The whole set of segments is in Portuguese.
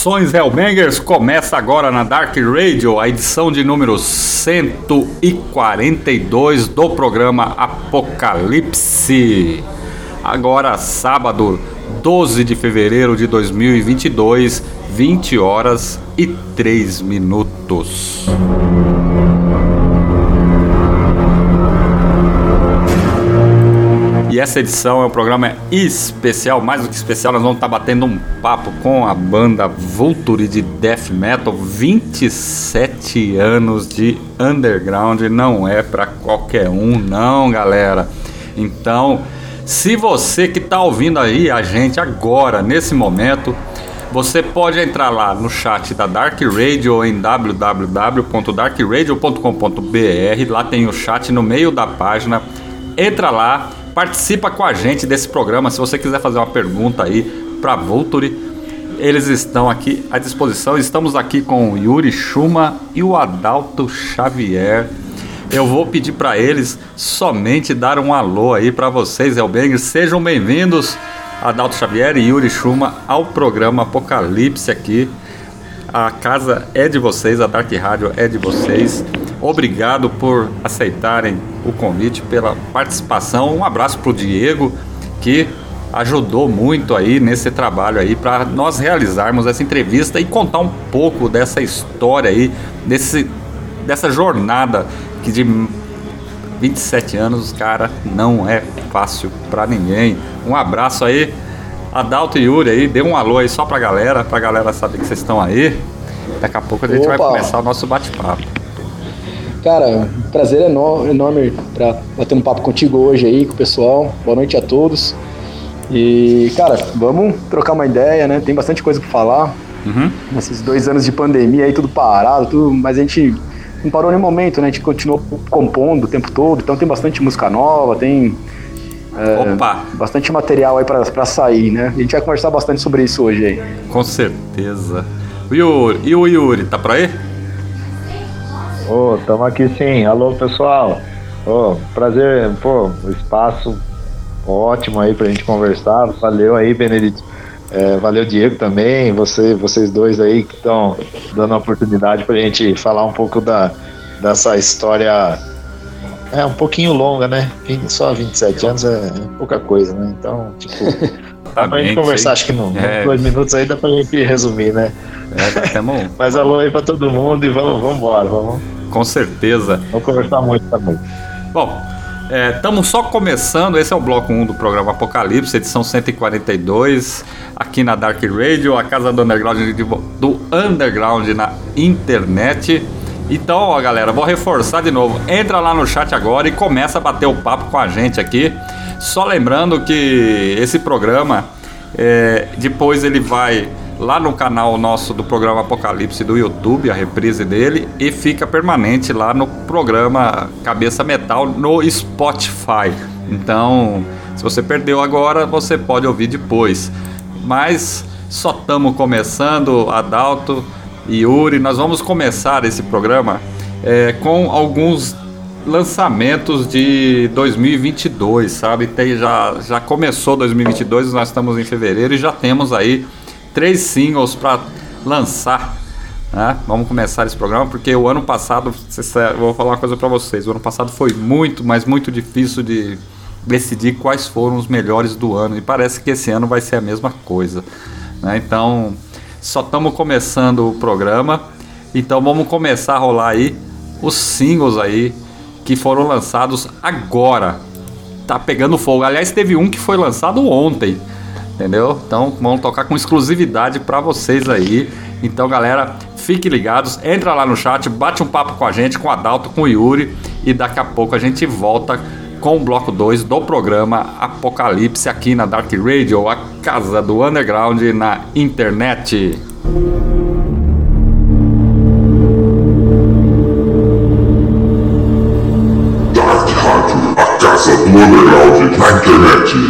Saudações Hellbangers! Começa agora na Dark Radio a edição de número 142 do programa Apocalipse. Agora, sábado, 12 de fevereiro de 2022, 20 horas e 3 minutos. Essa edição é um programa especial, mais do que especial, nós vamos estar batendo um papo com a banda Vulture de Death Metal, 27 anos de underground, não é para qualquer um não, galera. Então, se você que está ouvindo aí a gente agora, nesse momento, você pode entrar lá no chat da Dark Radio em www.darkradio.com.br. Lá tem o chat no meio da página. Entra lá, participa com a gente desse programa. Se você quiser fazer uma pergunta aí para Vulture, eles estão aqui à disposição. Estamos aqui com o Yuri Schuma e o Adalto Xavier. Eu vou pedir para eles somente dar um alô aí para vocês, Elbengers. Sejam bem-vindos, Adalto Xavier e Yuri Schuma, ao programa Apocalipse aqui. A casa é de vocês, a Dark Rádio é de vocês. Obrigado por aceitarem o convite, pela participação. Um abraço para o Diego, que ajudou muito aí nesse trabalho aí para nós realizarmos essa entrevista e contar um pouco dessa história aí, desse, dessa jornada que de 27 anos, cara, não é fácil para ninguém. Um abraço aí, Adalto e Yuri aí, dê um alô aí só pra galera, pra galera saber que vocês estão aí. Daqui a pouco a gente vai Opa. começar o nosso bate-papo. Cara, prazer enorme, pra bater um papo contigo hoje aí com o pessoal. Boa noite a todos. E, cara, vamos trocar uma ideia, né? Tem bastante coisa pra falar. Uhum. Nesses dois anos de pandemia aí, tudo parado, tudo, mas a gente não parou nenhum momento, né? A gente continuou compondo o tempo todo, então tem bastante música nova, tem é, Opa, bastante material aí pra, pra sair, né? A gente vai conversar bastante sobre isso hoje aí. com certeza. O Yuri, e o Yuri, tá por aí? Ô, tamo aqui sim. Alô, pessoal. Ô, prazer, pô, espaço ótimo aí pra gente conversar. Valeu aí, Benedito. É, valeu, Diego, também. Você, vocês dois aí que estão dando a oportunidade pra gente falar um pouco da, dessa história. É um pouquinho longa, né? Só 27 anos é, é pouca coisa, né? Então, tipo, Exatamente. Pra gente conversar, acho que não. É. Dois minutos aí dá pra gente resumir, né? É, temos... Mas alô aí pra todo mundo e vamos, vamos embora, vamos. Com certeza. Vamos conversar muito também. Bom, Estamos é, só começando, esse é o bloco 1 do programa Apocalipse, edição 142, aqui na Dark Radio, a casa do underground, do underground na internet. Então, ó, galera, vou reforçar de novo. Entra lá no chat agora e começa a bater o papo com a gente aqui. Só lembrando que esse programa, é, depois ele vai lá no canal nosso do programa Apocalipse do YouTube, a reprise dele, e fica permanente lá no programa Cabeça Metal no Spotify. Então, se você perdeu agora, você pode ouvir depois. Mas só estamos começando, Adalto e Yuri, nós vamos começar esse programa é, com alguns lançamentos de 2022, sabe? Tem, já, já começou 2022, nós estamos em fevereiro e já temos aí três singles para lançar. Né? Vamos começar esse programa porque o ano passado, vou falar uma coisa para vocês, o ano passado foi muito, mas muito difícil de decidir quais foram os melhores do ano e parece que esse ano vai ser a mesma coisa. Né? Então, só estamos começando o programa, então vamos começar a rolar aí os singles aí que foram lançados agora. Tá pegando fogo. Aliás, teve um que foi lançado ontem entendeu? Então vamos tocar com exclusividade para vocês aí. Então, galera, fiquem ligados, entra lá no chat, bate um papo com a gente, com o Adalto, com o Yuri e daqui a pouco a gente volta com o bloco 2 do programa Apocalipse aqui na Dark Radio, a casa do underground na internet. Dark Radio, a casa do underground na internet.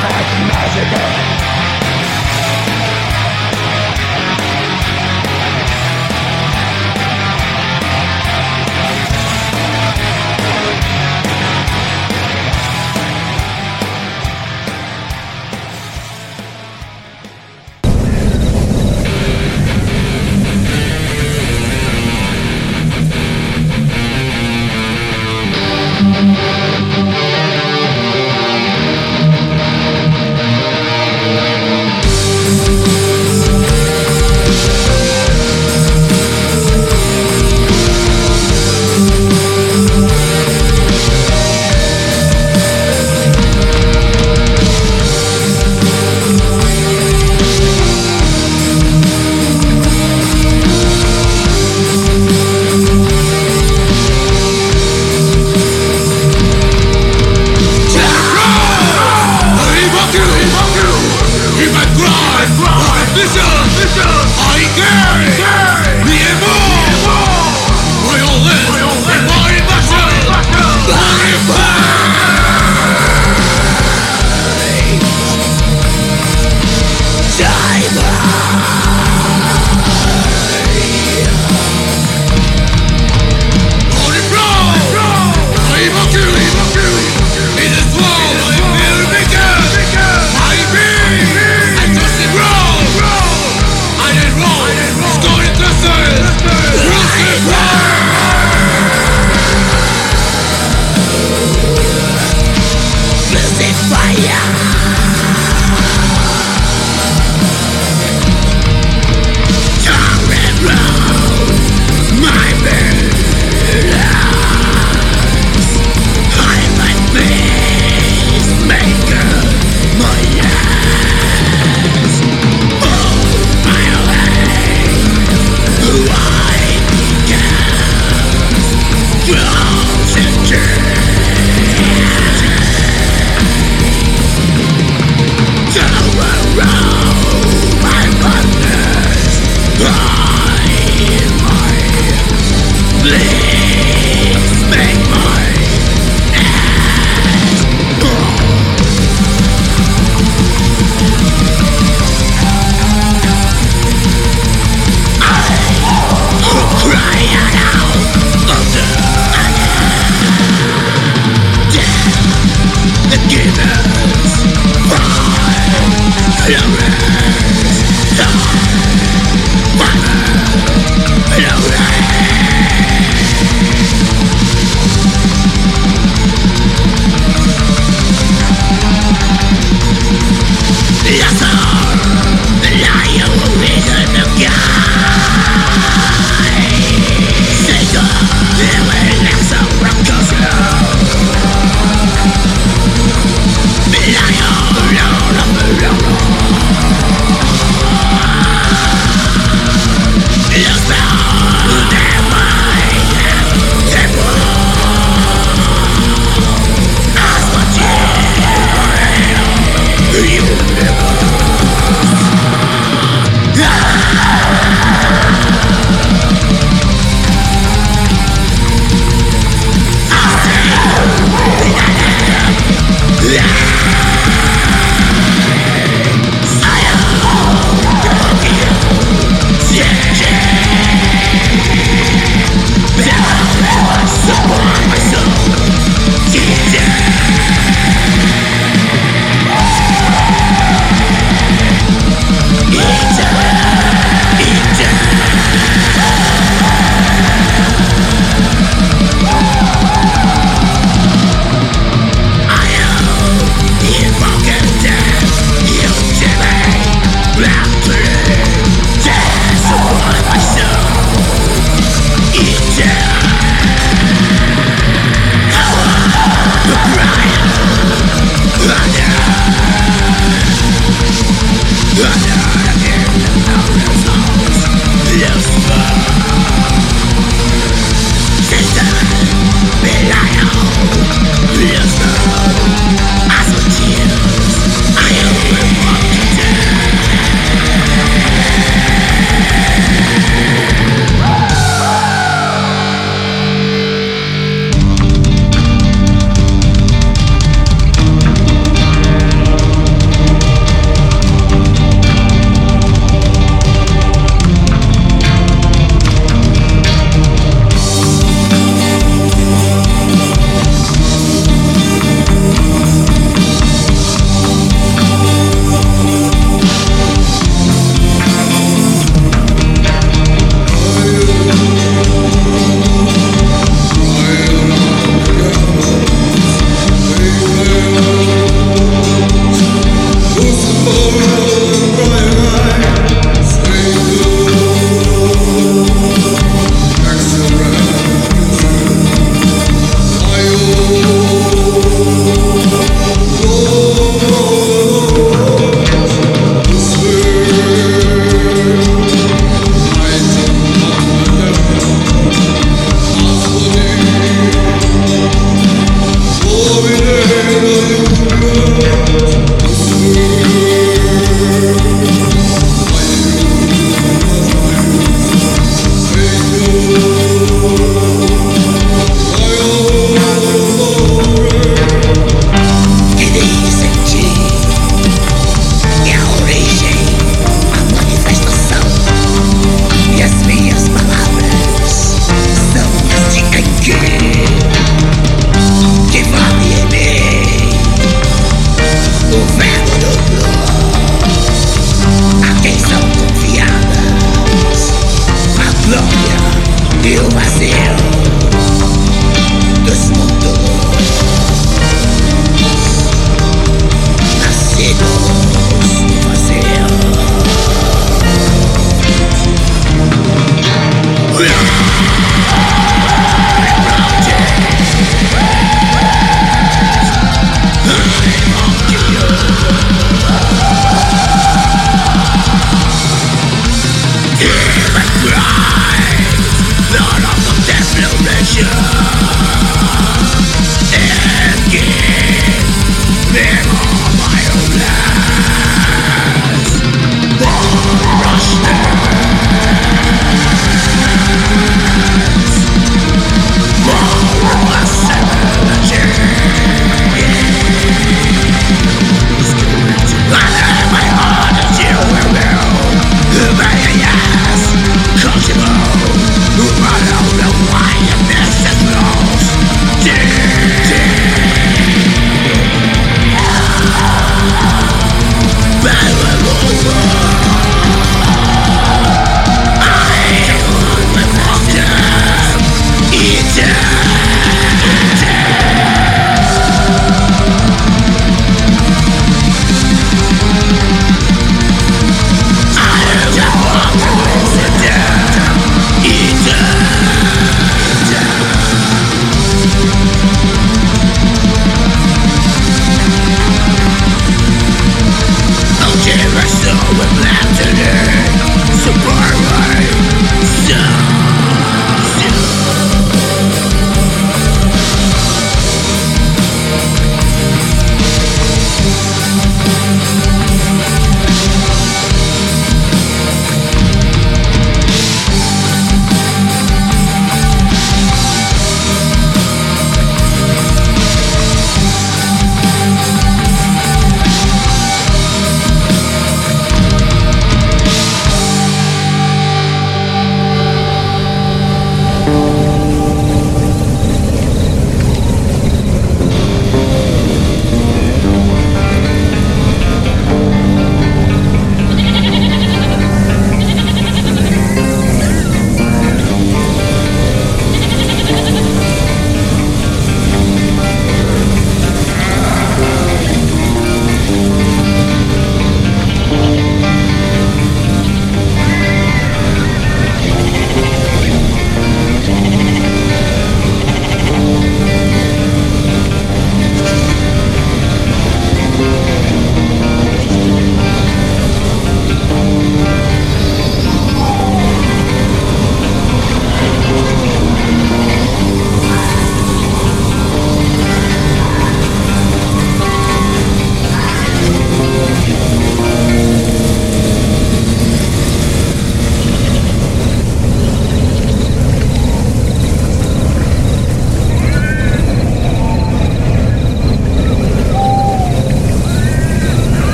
perfect magic.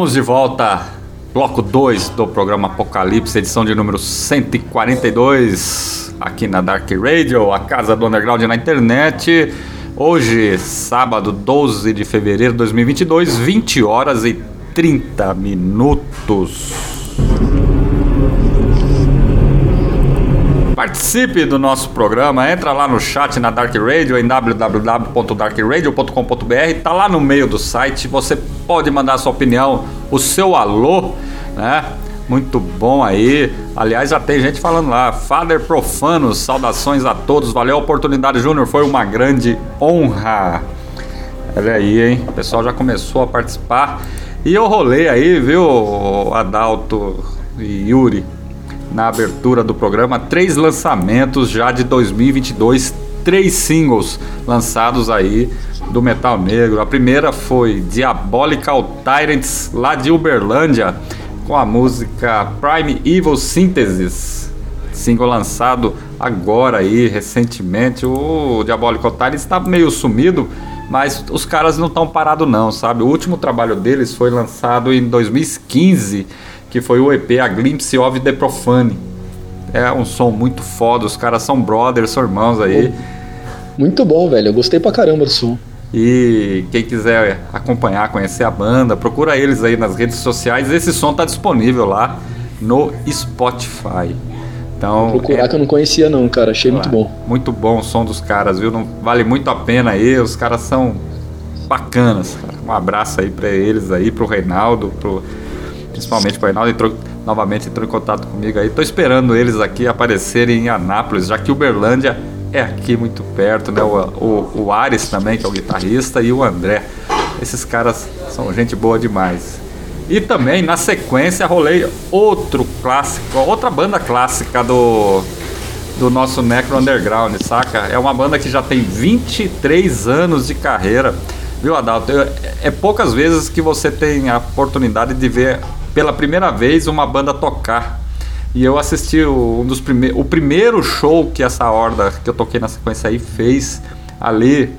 Estamos de volta, bloco 2 do programa Apocalipse, edição de número 142, aqui na Dark Radio, a casa do underground na internet. Hoje, sábado 12 de fevereiro de 2022, 20 horas e 30 minutos. Participe do nosso programa, entra lá no chat na Dark Radio em www.darkradio.com.br, tá lá no meio do site, você pode mandar sua opinião, o seu alô, né? Muito bom aí. Aliás, já tem gente falando lá. Father Profanos, saudações a todos. Valeu a oportunidade, Júnior. Foi uma grande honra. Olha aí, hein? O pessoal já começou a participar. E eu rolei aí, viu, Adalto e Yuri? na abertura do programa três lançamentos já de 2022, três singles lançados aí do metal negro. A primeira foi Diabolical Tyrants lá de Uberlândia com a música Prime Evil Synthesis, single lançado agora aí recentemente. O Diabolical Tyrants está meio sumido, mas os caras não estão parados não, sabe? O último trabalho deles foi lançado em 2015 que foi o EP A Glimpse of the Profane. É um som muito foda, os caras são brothers, são irmãos aí. Muito bom, velho. Eu gostei pra caramba do som. E quem quiser acompanhar, conhecer a banda, procura eles aí nas redes sociais. Esse som tá disponível lá no Spotify. Então, Vou procurar é... que eu não conhecia não, cara. Achei muito bom. Muito bom o som dos caras, viu? Não, vale muito a pena aí. Os caras são bacanas. Cara. Um abraço aí para eles aí, pro Reinaldo, pro principalmente o Reinaldo entrou novamente entrou em contato comigo aí. Tô esperando eles aqui aparecerem em Anápolis, já que Uberlândia é aqui muito perto, né? O, o, o Ares também, que é o guitarrista, e o André. Esses caras são gente boa demais. E também, na sequência, rolei outro clássico, outra banda clássica do, do nosso Necro Underground, saca? É uma banda que já tem 23 anos de carreira. Viu, Adalto? É poucas vezes que você tem a oportunidade de ver pela primeira vez uma banda tocar. E eu assisti o, um dos primeiros, o primeiro show que essa horda que eu toquei na sequência aí fez ali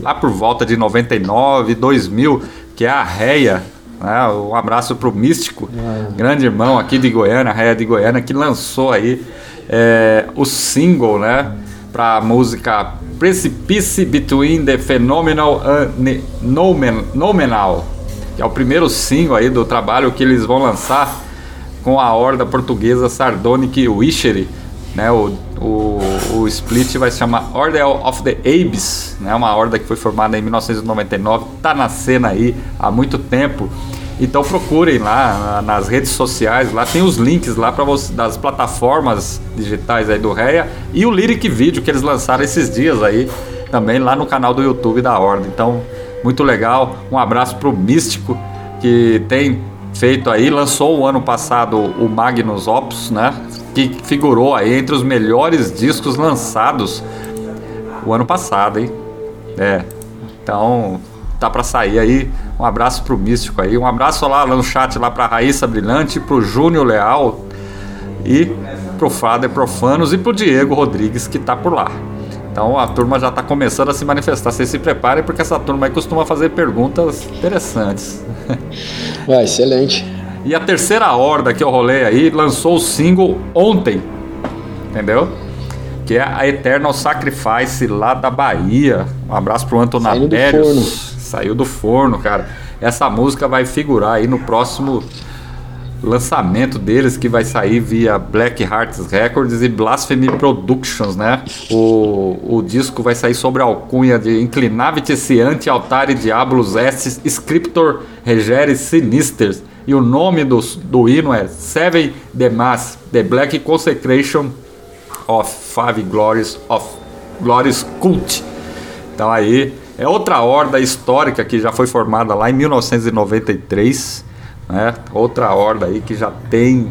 lá por volta de 99, 2000, que é a Reia, né? Um abraço pro Místico, é. grande irmão aqui de Goiânia, a Reia de Goiânia, que lançou aí é, o single, né? Pra música Precipice Between the Phenomenal and Nominal, que é o primeiro single aí do trabalho que eles vão lançar com a horda portuguesa Sardonic Wishery, né? O, o, o split vai se chamar Order of the Abyss, né? Uma horda que foi formada em 1999, tá na cena aí há muito tempo. Então procurem lá nas redes sociais, lá tem os links lá para das plataformas digitais aí do Reia e o Lyric Video que eles lançaram esses dias aí também lá no canal do YouTube da Horda. Então, muito legal. Um abraço pro Místico que tem feito aí, lançou o ano passado o Magnus Opus, né? Que figurou aí entre os melhores discos lançados o ano passado, hein? É. Então, tá para sair aí. Um abraço pro Místico aí. Um abraço lá, no chat lá pra Raíssa Brilhante, pro Júnior Leal e pro Fader Profanos e pro Diego Rodrigues que tá por lá. Então a turma já está começando a se manifestar. Vocês se preparem porque essa turma aí costuma fazer perguntas interessantes. Ah, excelente. E a terceira horda que eu rolei aí lançou o single ontem. Entendeu? Que é a Eternal Sacrifice lá da Bahia. Um abraço pro Antonatérios. Saiu do forno, cara. Essa música vai figurar aí no próximo lançamento deles que vai sair via Black Hearts Records e Blasphemy Productions, né? O, o disco vai sair sobre a alcunha de Inclinavit Ciante Altare Diablos Est Scriptor Regere Sinisters e o nome do, do hino é Seven The Mass, The Black Consecration of Five Glories of Glories Cult. Então aí é outra horda histórica que já foi formada lá em 1993 né? Outra horda aí que já tem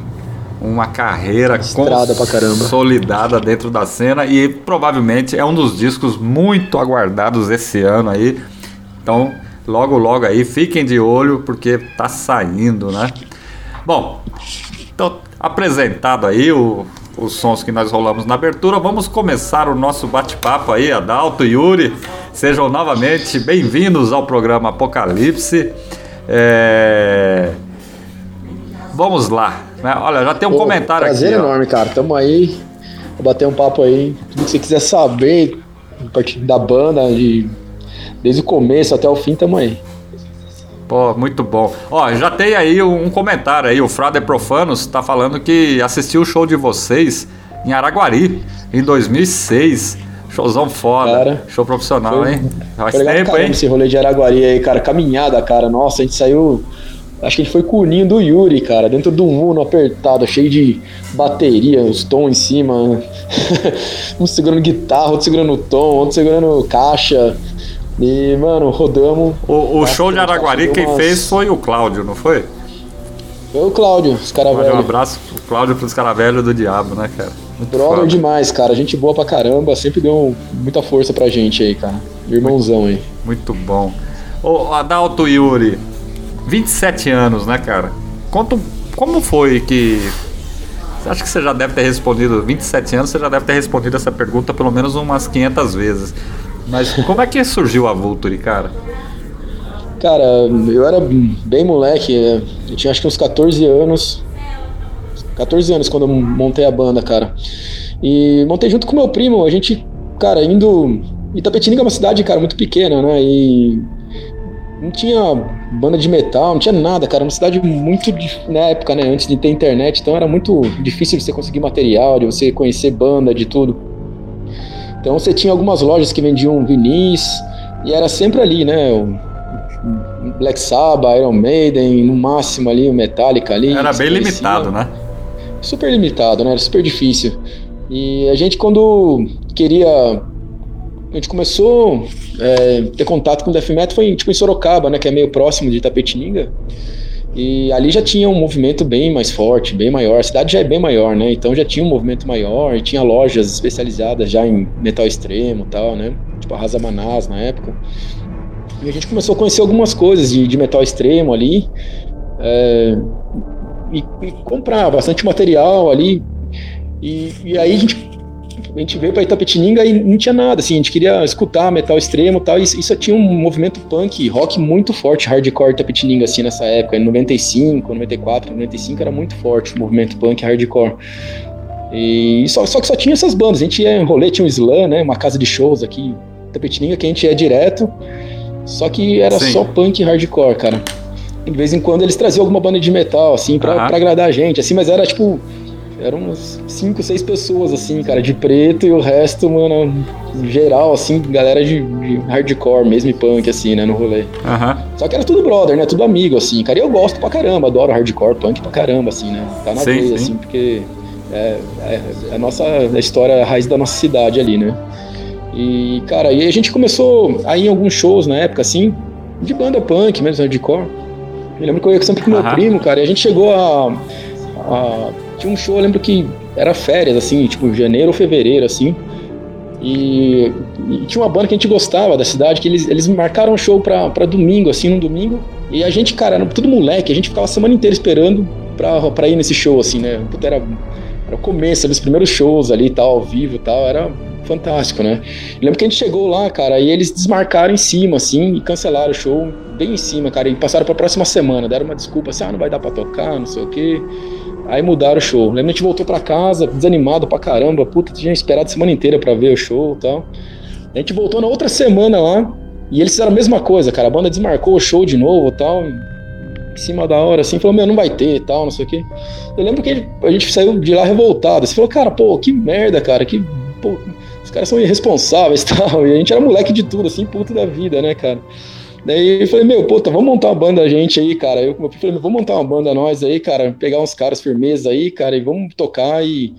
uma carreira Estrada consolidada dentro da cena e provavelmente é um dos discos muito aguardados esse ano aí. Então, logo logo aí, fiquem de olho porque tá saindo, né? Bom, então apresentado aí o, os sons que nós rolamos na abertura, vamos começar o nosso bate-papo aí, Adalto e Yuri. Sejam novamente bem-vindos ao programa Apocalipse. É... Vamos lá. Né? Olha, já tem um Pô, comentário prazer aqui. Prazer enorme, ó. cara. Tamo aí. Vou bater um papo aí. Tudo que você quiser saber a partir da banda, de, desde o começo até o fim, tamo aí. Pô, muito bom. Ó, já tem aí um comentário aí. O Frader Profanos tá falando que assistiu o show de vocês em Araguari em 2006. Showzão foda. Cara, Show profissional, foi, hein? Faz tempo, hein? Esse rolê de Araguari aí, cara. Caminhada, cara. Nossa, a gente saiu Acho que a gente foi com o ninho do Yuri, cara, dentro do Uno apertado, cheio de bateria, os tons em cima. um segurando guitarra, outro segurando tom, outro segurando caixa. E, mano, rodamos. O, o show de Araguari, quem umas... fez foi o Cláudio, não foi? Foi o Cláudio, os caras velhos. Um abraço pro Cláudio pros caras velhos do diabo, né, cara? Muito Brother foda. demais, cara. Gente boa pra caramba. Sempre deu muita força pra gente aí, cara. Irmãozão aí. Muito bom. Ô, Adalto Yuri, 27 anos, né, cara? Conta como foi que. Acho que você já deve ter respondido. 27 anos, você já deve ter respondido essa pergunta pelo menos umas 500 vezes. Mas como é que surgiu a Vulture, cara? Cara, eu era bem moleque, é, eu tinha acho que uns 14 anos. 14 anos quando eu montei a banda, cara. E montei junto com meu primo, a gente, cara, indo. Itapetininga é uma cidade, cara, muito pequena, né? E não tinha banda de metal, não tinha nada, cara. Uma cidade muito na época, né? Antes de ter internet, então era muito difícil de você conseguir material, de você conhecer banda, de tudo. Então você tinha algumas lojas que vendiam vinis e era sempre ali, né? Black Sabbath, Iron Maiden, no máximo ali o Metallica ali. Era bem limitado, né? Super limitado, né? Era super difícil. E a gente quando queria a gente começou a é, ter contato com o death metal foi tipo em Sorocaba, né, que é meio próximo de Tapetininga. E ali já tinha um movimento bem mais forte, bem maior. A cidade já é bem maior, né? Então já tinha um movimento maior e tinha lojas especializadas já em metal extremo tal, né? Tipo a Rasa Manás na época. E a gente começou a conhecer algumas coisas de, de metal extremo ali. É, e, e, comprar bastante material ali. E, e aí a gente a gente veio para Itapetininga e não tinha nada, assim, a gente queria escutar metal extremo e tal, e isso tinha um movimento punk, rock muito forte, hardcore Itapetininga, assim, nessa época, em 95, 94, 95 era muito forte o movimento punk, hardcore. E só, só que só tinha essas bandas, a gente ia em rolê, tinha um slam, né, uma casa de shows aqui Itapetininga, que a gente ia direto, só que era Sim. só punk e hardcore, cara. De vez em quando eles traziam alguma banda de metal, assim, pra, pra agradar a gente, assim, mas era tipo eram uns 5, 6 pessoas, assim, cara, de preto e o resto, mano, geral, assim, galera de, de hardcore mesmo e punk, assim, né, no rolê. Uhum. Só que era tudo brother, né, tudo amigo, assim, cara, e eu gosto pra caramba, adoro hardcore, punk pra caramba, assim, né, tá na veia, assim, porque é, é, é, a nossa a história, a raiz da nossa cidade ali, né. E, cara, e a gente começou a ir em alguns shows na época, assim, de banda punk mesmo, hardcore. Eu lembro que eu ia sempre com meu primo, cara, e a gente chegou a, a tinha um show, eu lembro que era férias, assim, tipo janeiro ou fevereiro, assim. E, e, tinha uma banda que a gente gostava da cidade, que eles, eles marcaram um show pra, pra domingo, assim, num domingo. E a gente, cara, era tudo moleque, a gente ficava a semana inteira esperando pra, pra ir nesse show, assim, né? Puta, era, era o começo dos primeiros shows ali e tal, ao vivo e tal, era fantástico, né? Eu lembro que a gente chegou lá, cara, e eles desmarcaram em cima, assim, e cancelaram o show bem em cima, cara, e passaram pra próxima semana, deram uma desculpa assim, ah, não vai dar pra tocar, não sei o quê. Aí mudaram o show. Lembra, a gente voltou pra casa, desanimado pra caramba. Puta, tinha esperado a semana inteira pra ver o show e tal. A gente voltou na outra semana lá. E eles fizeram a mesma coisa, cara. A banda desmarcou o show de novo e tal. Em cima da hora, assim, falou, meu, não vai ter e tal, não sei o quê. Eu lembro que a gente saiu de lá revoltado. Você falou, cara, pô, que merda, cara. Que. Pô, os caras são irresponsáveis e tal. E a gente era moleque de tudo, assim, puto da vida, né, cara? Daí eu falei, meu, puta, vamos montar uma banda a gente aí, cara. Eu falei, vamos montar uma banda nós aí, cara, pegar uns caras firmeza aí, cara, e vamos tocar e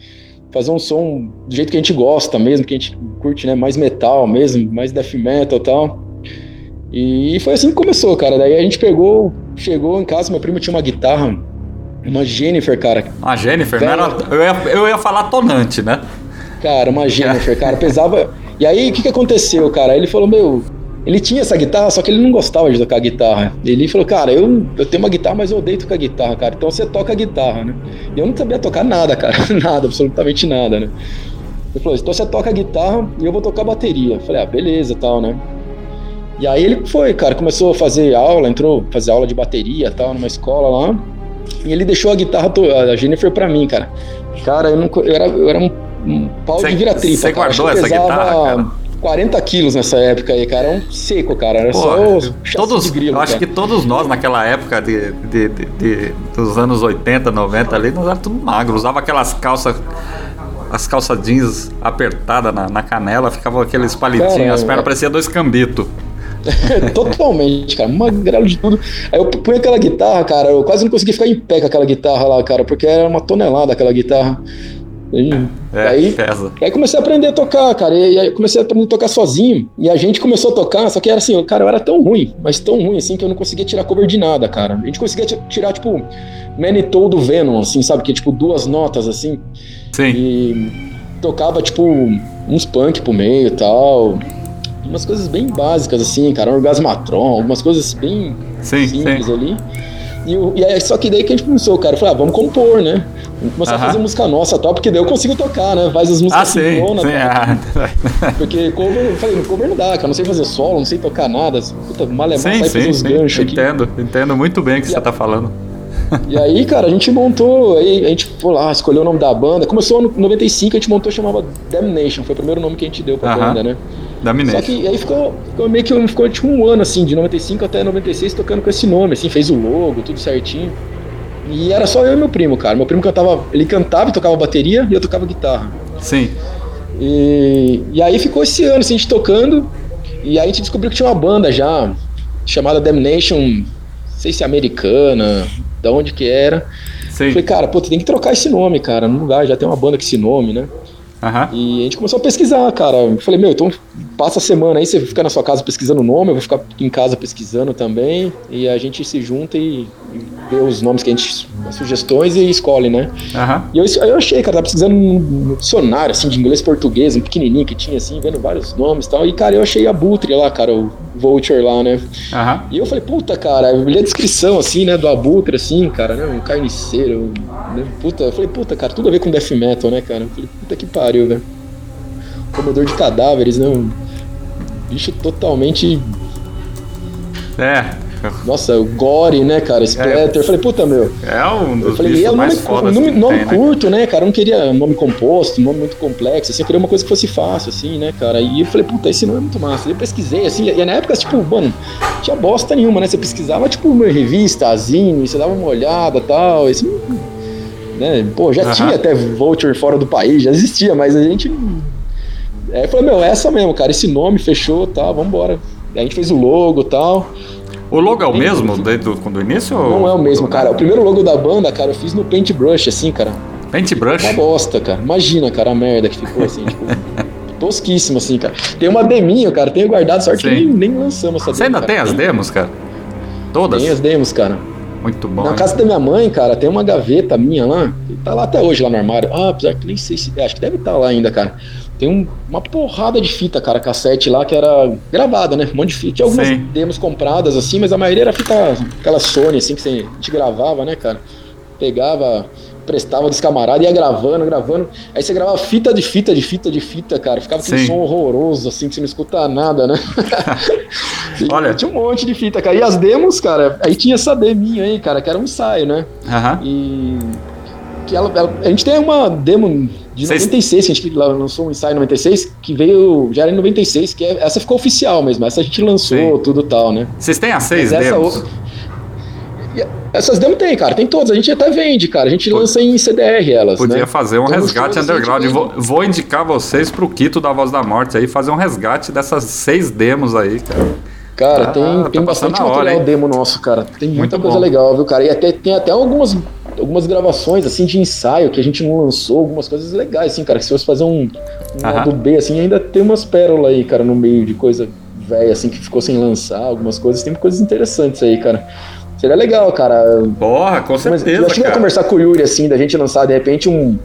fazer um som do jeito que a gente gosta mesmo, que a gente curte, né, mais metal mesmo, mais death metal e tal. E foi assim que começou, cara. Daí a gente pegou, chegou em casa, meu primo tinha uma guitarra, uma Jennifer, cara. Uma Jennifer, não era, eu, ia, eu ia falar tonante, né? Cara, uma Jennifer, cara, pesava. E aí, o que, que aconteceu, cara? Ele falou, meu, ele tinha essa guitarra, só que ele não gostava de tocar guitarra. Ele falou, cara, eu, eu tenho uma guitarra, mas eu odeio tocar guitarra, cara. Então você toca guitarra, né? E eu não sabia tocar nada, cara. nada, absolutamente nada, né? Ele falou, então você toca guitarra e eu vou tocar bateria. Eu falei, ah, beleza tal, né? E aí ele foi, cara, começou a fazer aula, entrou fazer aula de bateria tal, numa escola lá. E ele deixou a guitarra, a Jennifer pra mim, cara. Cara, eu, não, eu, era, eu era um, um pau cê, de vira-tripa. Você guardou essa pesava, guitarra, cara? 40 quilos nessa época aí, cara. Era um seco, cara. Era Pô, só todos, grilo, Eu acho que todos nós naquela época de, de, de, de, dos anos 80, 90 ali, nós éramos tudo magro. Usava aquelas calças as calças jeans apertadas na, na canela, ficavam aqueles palitinhos, as pernas pareciam dois cambitos. Totalmente, cara, magrelo de tudo. Aí eu punha aquela guitarra, cara, eu quase não conseguia ficar em pé com aquela guitarra lá, cara, porque era uma tonelada aquela guitarra. E, é, aí, pesa. aí comecei a aprender a tocar, cara. E aí comecei a aprender a tocar sozinho. E a gente começou a tocar, só que era assim, cara, eu era tão ruim, mas tão ruim assim que eu não conseguia tirar cover de nada, cara. A gente conseguia tirar, tipo, Manitou do Venom, assim, sabe? Que é tipo duas notas assim. Sim. E tocava, tipo, uns punk pro meio e tal. Umas coisas bem básicas, assim, cara. Um orgasmatron, algumas coisas bem sim, simples sim. ali. E, e aí, só que daí que a gente começou, cara. Falei, ah, vamos compor, né? Vamos começar uh -huh. a fazer música nossa tal, porque daí eu consigo tocar, né? Faz as músicas ah, sim, sim, ah. Porque cover, eu falei, cover não dá, cara. Não sei fazer solo, não sei tocar nada. Puta, malemar sai fazer os ganchos aqui. Entendo, entendo muito bem o que e você a... tá falando. E aí, cara, a gente montou, aí a gente foi lá, escolheu o nome da banda. Começou no 95, a gente montou, chamava Damnation, foi o primeiro nome que a gente deu pra uh -huh. banda, né? Damnation. Só que aí ficou, ficou meio que ficou tipo um ano assim, de 95 até 96 tocando com esse nome, assim, fez o logo, tudo certinho. E era só eu e meu primo, cara. Meu primo cantava, ele cantava e tocava bateria e eu tocava guitarra. Sim. E, e aí ficou esse ano assim, a gente tocando. E aí a gente descobriu que tinha uma banda já chamada Damnation, não sei se é americana, da onde que era. Falei, cara, pô, tu tem que trocar esse nome, cara. No lugar já tem uma banda com esse nome, né? Aham. E a gente começou a pesquisar, cara. Eu falei, meu, então passa a semana aí, você fica na sua casa pesquisando o nome, eu vou ficar em casa pesquisando também. E a gente se junta e, vê os nomes que a gente. as sugestões e escolhe, né? Aham. E eu, eu achei, cara, tava precisando no dicionário, assim, de inglês e português, um pequenininho que tinha, assim, vendo vários nomes e tal. E, cara, eu achei a Butre lá, cara, o Vulture lá, né? Aham. E eu falei, puta, cara, eu li a descrição, assim, né, do Abutre, assim, cara, né, um carniceiro, né, puta, eu falei, puta, cara, tudo a ver com death metal, né, cara? Eu falei, puta que pariu, velho. Comedor de cadáveres, né, um bicho totalmente, É. nossa, gore, né, cara, splatter. Eu falei, puta, meu, É um eu dos falei, é bichos um nome, mais fodas nome, nome tem, né? curto, né, cara? Eu não queria um nome composto, um nome muito complexo, assim, eu queria uma coisa que fosse fácil, assim, né, cara? E eu falei, puta, esse nome é muito massa. E eu pesquisei, assim, e na época, tipo, mano, tinha bosta nenhuma, né? Você pesquisava, tipo, uma revista, Azine, você dava uma olhada e tal, esse, né? Pô, já tinha até Vulture fora do país, já existia, mas a gente. É, falou, meu, é essa mesmo, cara, esse nome fechou, tá, vambora. Aí a gente fez o logo e tal. O logo é o mesmo desde o do início? ou- Não é o mesmo, cara. O primeiro logo da banda, cara, eu fiz no Paintbrush, assim, cara. Paintbrush? Uma bosta, cara. Imagina, cara, a merda que ficou assim, tipo. Tosquíssimo, assim, cara. Tem uma deminho, cara. Tenho guardado, sorte que Sim. nem, nem lançamos essa Você ainda cara. tem as demos, cara? Todas? Tem as demos, cara. Muito bom. Na hein? casa da minha mãe, cara, tem uma gaveta minha lá. que Tá lá até hoje, lá no armário. Ah, apesar que nem sei se. Acho que deve estar lá ainda, cara. Tem um- uma porrada de fita, cara, cassete lá que era gravada, né? Um monte de fita. Tinha algumas Sim. demos compradas, assim, mas a maioria era fita, aquela Sony, assim, que você- a gente gravava, né, cara? Pegava, prestava dos camaradas, ia gravando, gravando. Aí você gravava fita de fita, de fita, de fita, cara. Ficava aquele Sim. som horroroso, assim, que você não escuta nada, né? Olha. Tinha um monte de fita, cara. E as demos, cara, aí tinha essa deminha aí, cara, que era um ensaio, né? Aham. E. Que ela, ela- a gente tem uma demo de Vocês- 96, que a gente lançou um ensaio em 96, que veio. Já era em 96, que é- essa ficou oficial mesmo. Essa a gente lançou, Sim. tudo tal, né? Vocês têm as seis Mas essa demos? outra- E essas demos tem, cara, tem todas. A gente até vende, cara. A gente lança em CDR elas. Podia né? fazer um Então, resgate underground. Vou, vou indicar vocês pro Quito da Voz da Morte aí, fazer um resgate dessas seis demos aí, cara. Cara, Tá- tem, tá tem bastante hora, material hein? demo nosso, cara. Tem muita Muito coisa bom. legal, viu, cara? E até, tem até algumas, algumas gravações, assim, de ensaio que a gente não lançou, algumas coisas legais, assim, cara. Que se fosse fazer um, um lado B, assim, ainda tem umas pérolas aí, cara, no meio de coisa velha, assim, que ficou sem lançar, algumas coisas. Tem coisas interessantes aí, cara. Seria legal, cara. Porra, com Mas certeza, eu acho que ia conversar com o Yuri, assim, da gente lançar, de repente, um,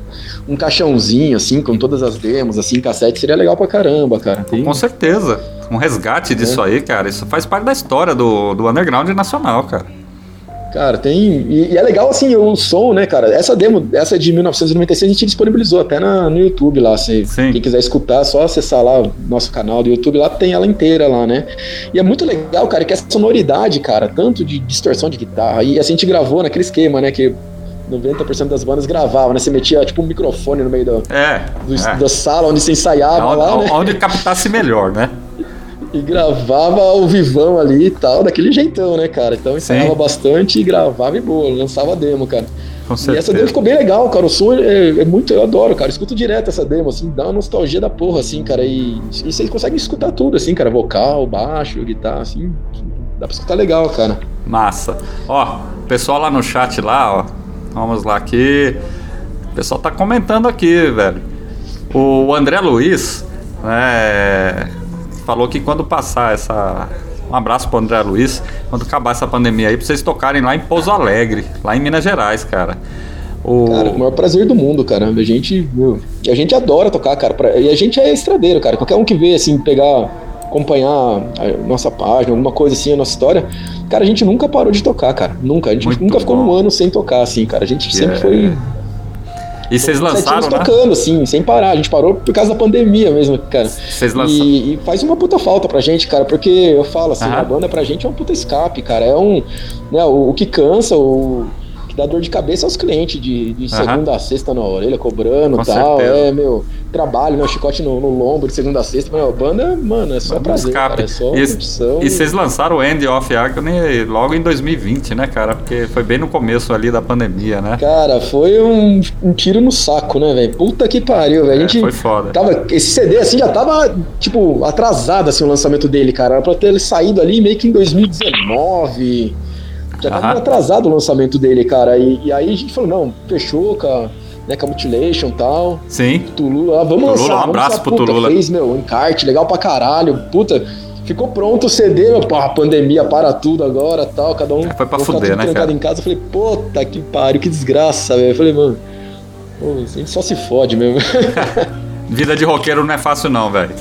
um caixãozinho, assim, com todas as demos, assim, cassete, seria legal pra caramba, cara. Tem- Com certeza. Um resgate disso É. aí, cara. Isso faz parte da história do, do underground nacional, cara. Cara, tem. E, e é legal assim o som, né, cara? Essa demo, essa de 1996, a gente disponibilizou até na, no YouTube lá. Se Sim. quem quiser escutar, é só acessar lá o nosso canal do YouTube, lá tem ela inteira lá, né? E é muito legal, cara, que essa sonoridade, cara, tanto de distorção de guitarra, e assim, a gente gravou naquele esquema, né? Que 90% das bandas gravavam, né? Você metia tipo um microfone no meio do, É. do- é. da sala onde você ensaiava Onde, lá, né? onde captasse melhor, né? E gravava ao vivão ali e tal, daquele jeitão, né, cara? Então ensaiava bastante e gravava e boa, lançava demo, cara. E essa demo ficou bem legal, cara. O som é, é muito. Eu adoro, cara. Escuto direto essa demo, assim, dá uma nostalgia da porra, assim, cara. E, e vocês conseguem escutar tudo, assim, cara. Vocal, baixo, guitarra, assim. Dá pra escutar legal, cara. Massa. Ó, pessoal lá no chat lá, ó. Vamos lá aqui. O pessoal tá comentando aqui, velho. O André Luiz, né, falou que quando passar essa. Um abraço pro André Luiz. Quando acabar essa pandemia aí, pra vocês tocarem lá em Pouso Alegre, lá em Minas Gerais, cara. O... Cara, o maior prazer do mundo, cara. A gente, meu, a gente adora tocar, cara. pra- E a gente é estradeiro, cara. Qualquer um que vê, assim, pegar, acompanhar a nossa página, alguma coisa assim, a nossa história, cara, a gente nunca parou de tocar, cara. Nunca. A gente Muito nunca ficou bom. um ano sem tocar, assim, cara. A gente sempre foi E vocês sete lançaram, anos né? tocando, assim, sem parar. A gente parou por causa da pandemia mesmo, cara. Vocês lançaram. E, e faz uma puta falta pra gente, cara, porque eu falo assim, a banda pra gente é um puta escape, cara. É um. Né, o, o que cansa, o dá dor de cabeça é os clientes de, de Aham. segunda a sexta na orelha, cobrando e tal. certeza. É, meu, trabalho, né? Chicote no, no lombo de segunda a sexta. Mas, a banda, mano, é só Banda prazer, escape. cara. É só E-. E vocês lançaram o End of Agony logo em 2020, né, cara? Porque foi bem no começo ali da pandemia, né? Cara, foi um, um tiro no saco, né, velho? Puta que pariu, velho. A É, gente foi foda. tava. Esse CD assim já tava, tipo, atrasado assim, o lançamento dele, cara. Era pra ter ele saído ali meio que em 2019. Já tava atrasado o lançamento dele, cara. E, e aí a gente falou, não, fechou com a, né, com a Mutilation e tal. Sim. Tulu, ah, vamos Tulula, lançar. um vamos abraço lançar. pro Puta, Tulula. Fez, meu, encarte, legal pra caralho. Puta, ficou pronto o CD, meu, porra, pandemia, para tudo agora tal, cada um. Foi pra fuder, né, cara? em casa. Eu falei, puta que pariu, que desgraça, velho. Eu falei, mano, pô, a gente só se fode mesmo. Vida de roqueiro não é fácil, não, velho.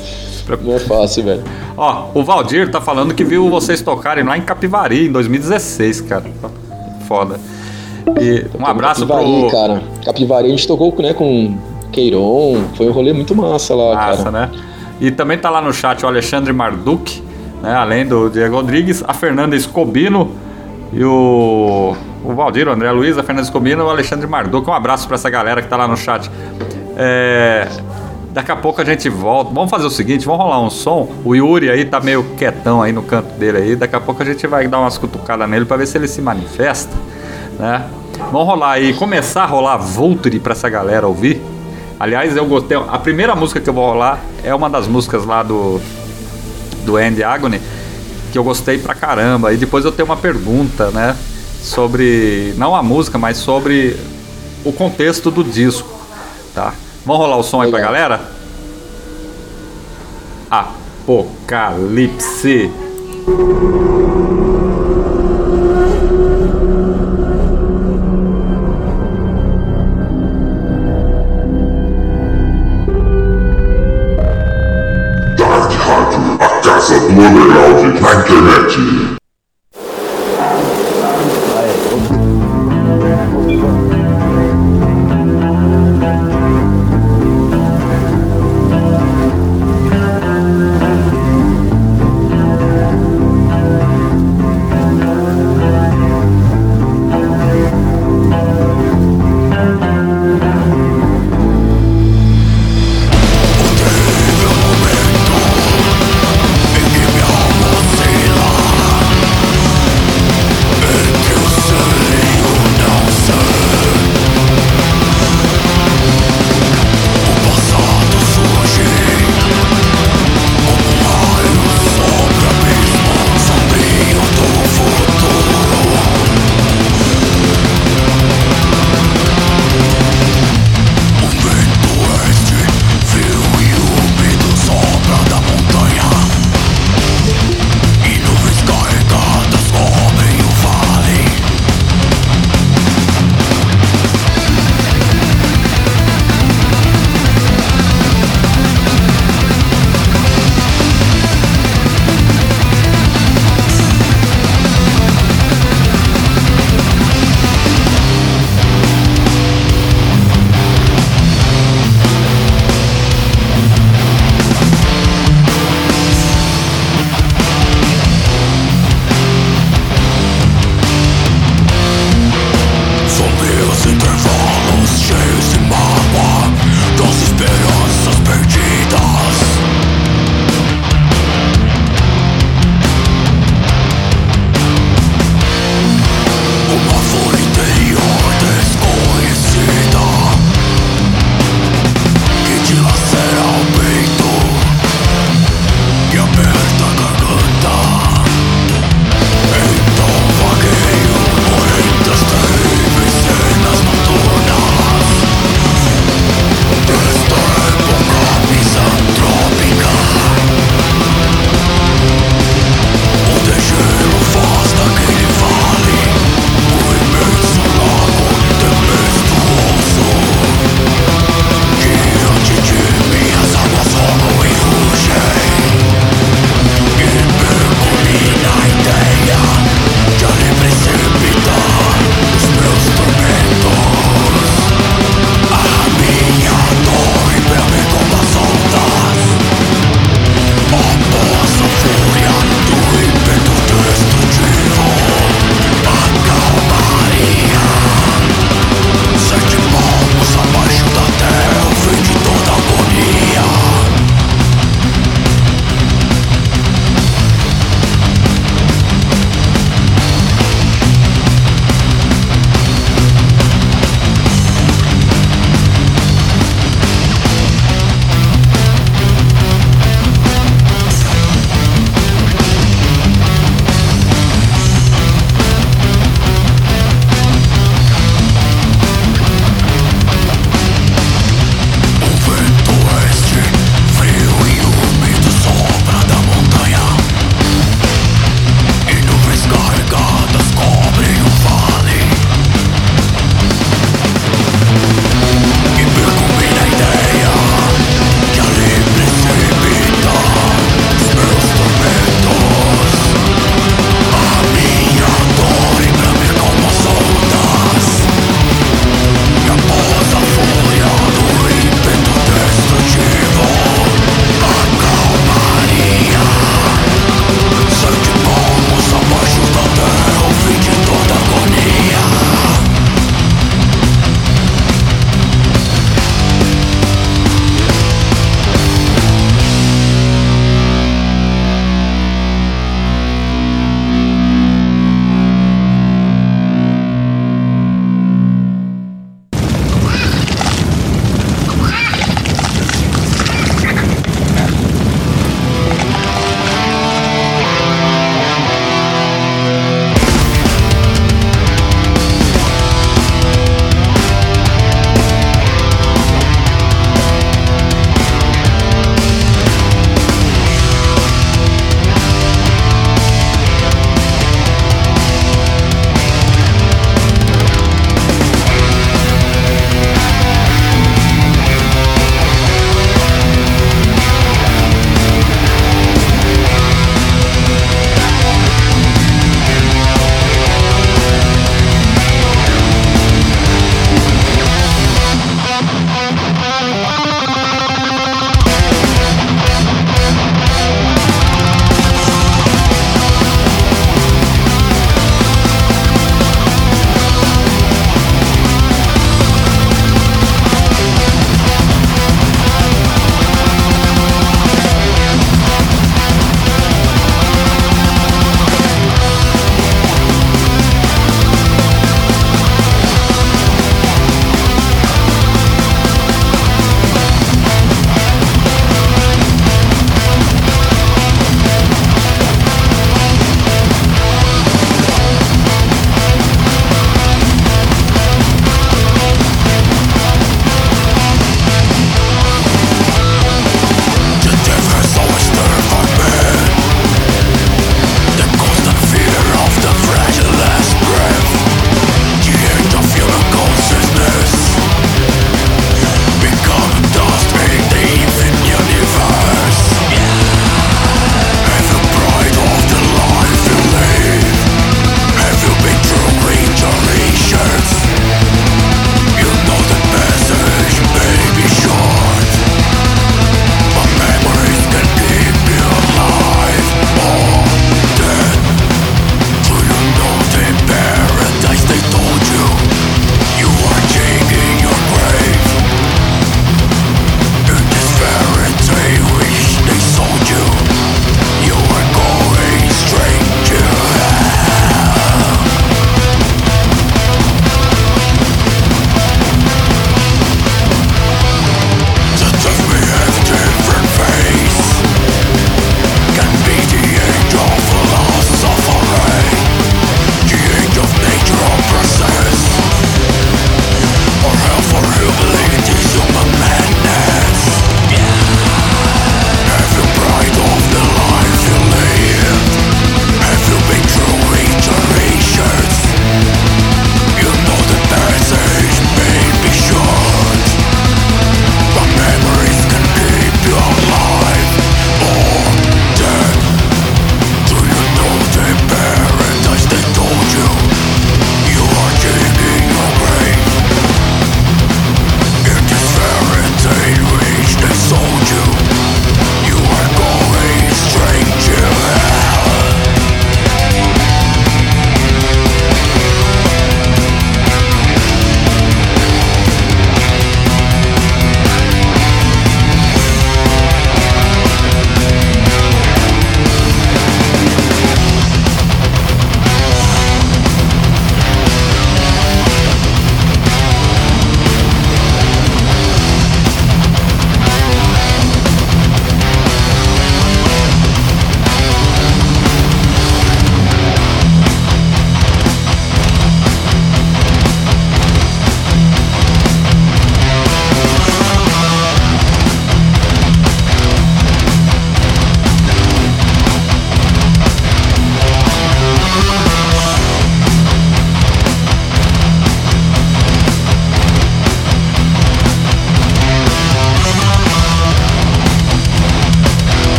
Não é fácil, velho. Ó, o Valdir tá falando que viu vocês tocarem lá em Capivari em 2016, cara. Foda. E um abraço Capivari, pro. cara. Capivari a gente tocou né, com Queiron. Foi um rolê muito massa lá, Massa, cara. né? E também tá lá no chat o Alexandre Marduk, né? Além do Diego Rodrigues, a Fernanda Escobino e o, o Valdir, o André Luiz, a Fernanda Escobino e o Alexandre Marduk. Um abraço pra essa galera que tá lá no chat. É, Daqui a pouco a gente volta. Vamos fazer o seguinte, vamos rolar um som. O Yuri aí tá meio quietão aí no canto dele aí. Daqui a pouco a gente vai dar umas cutucadas nele pra ver se ele se manifesta, né? Vamos rolar aí, começar a rolar Volturi pra essa galera ouvir. Aliás, eu gostei. A primeira música que eu vou rolar é uma das músicas lá do do Andy Agony que eu gostei pra caramba. E depois eu tenho uma pergunta, né, sobre não a música, mas sobre o contexto do disco, tá? Vamos rolar o som aí pra galera? Apocalipse.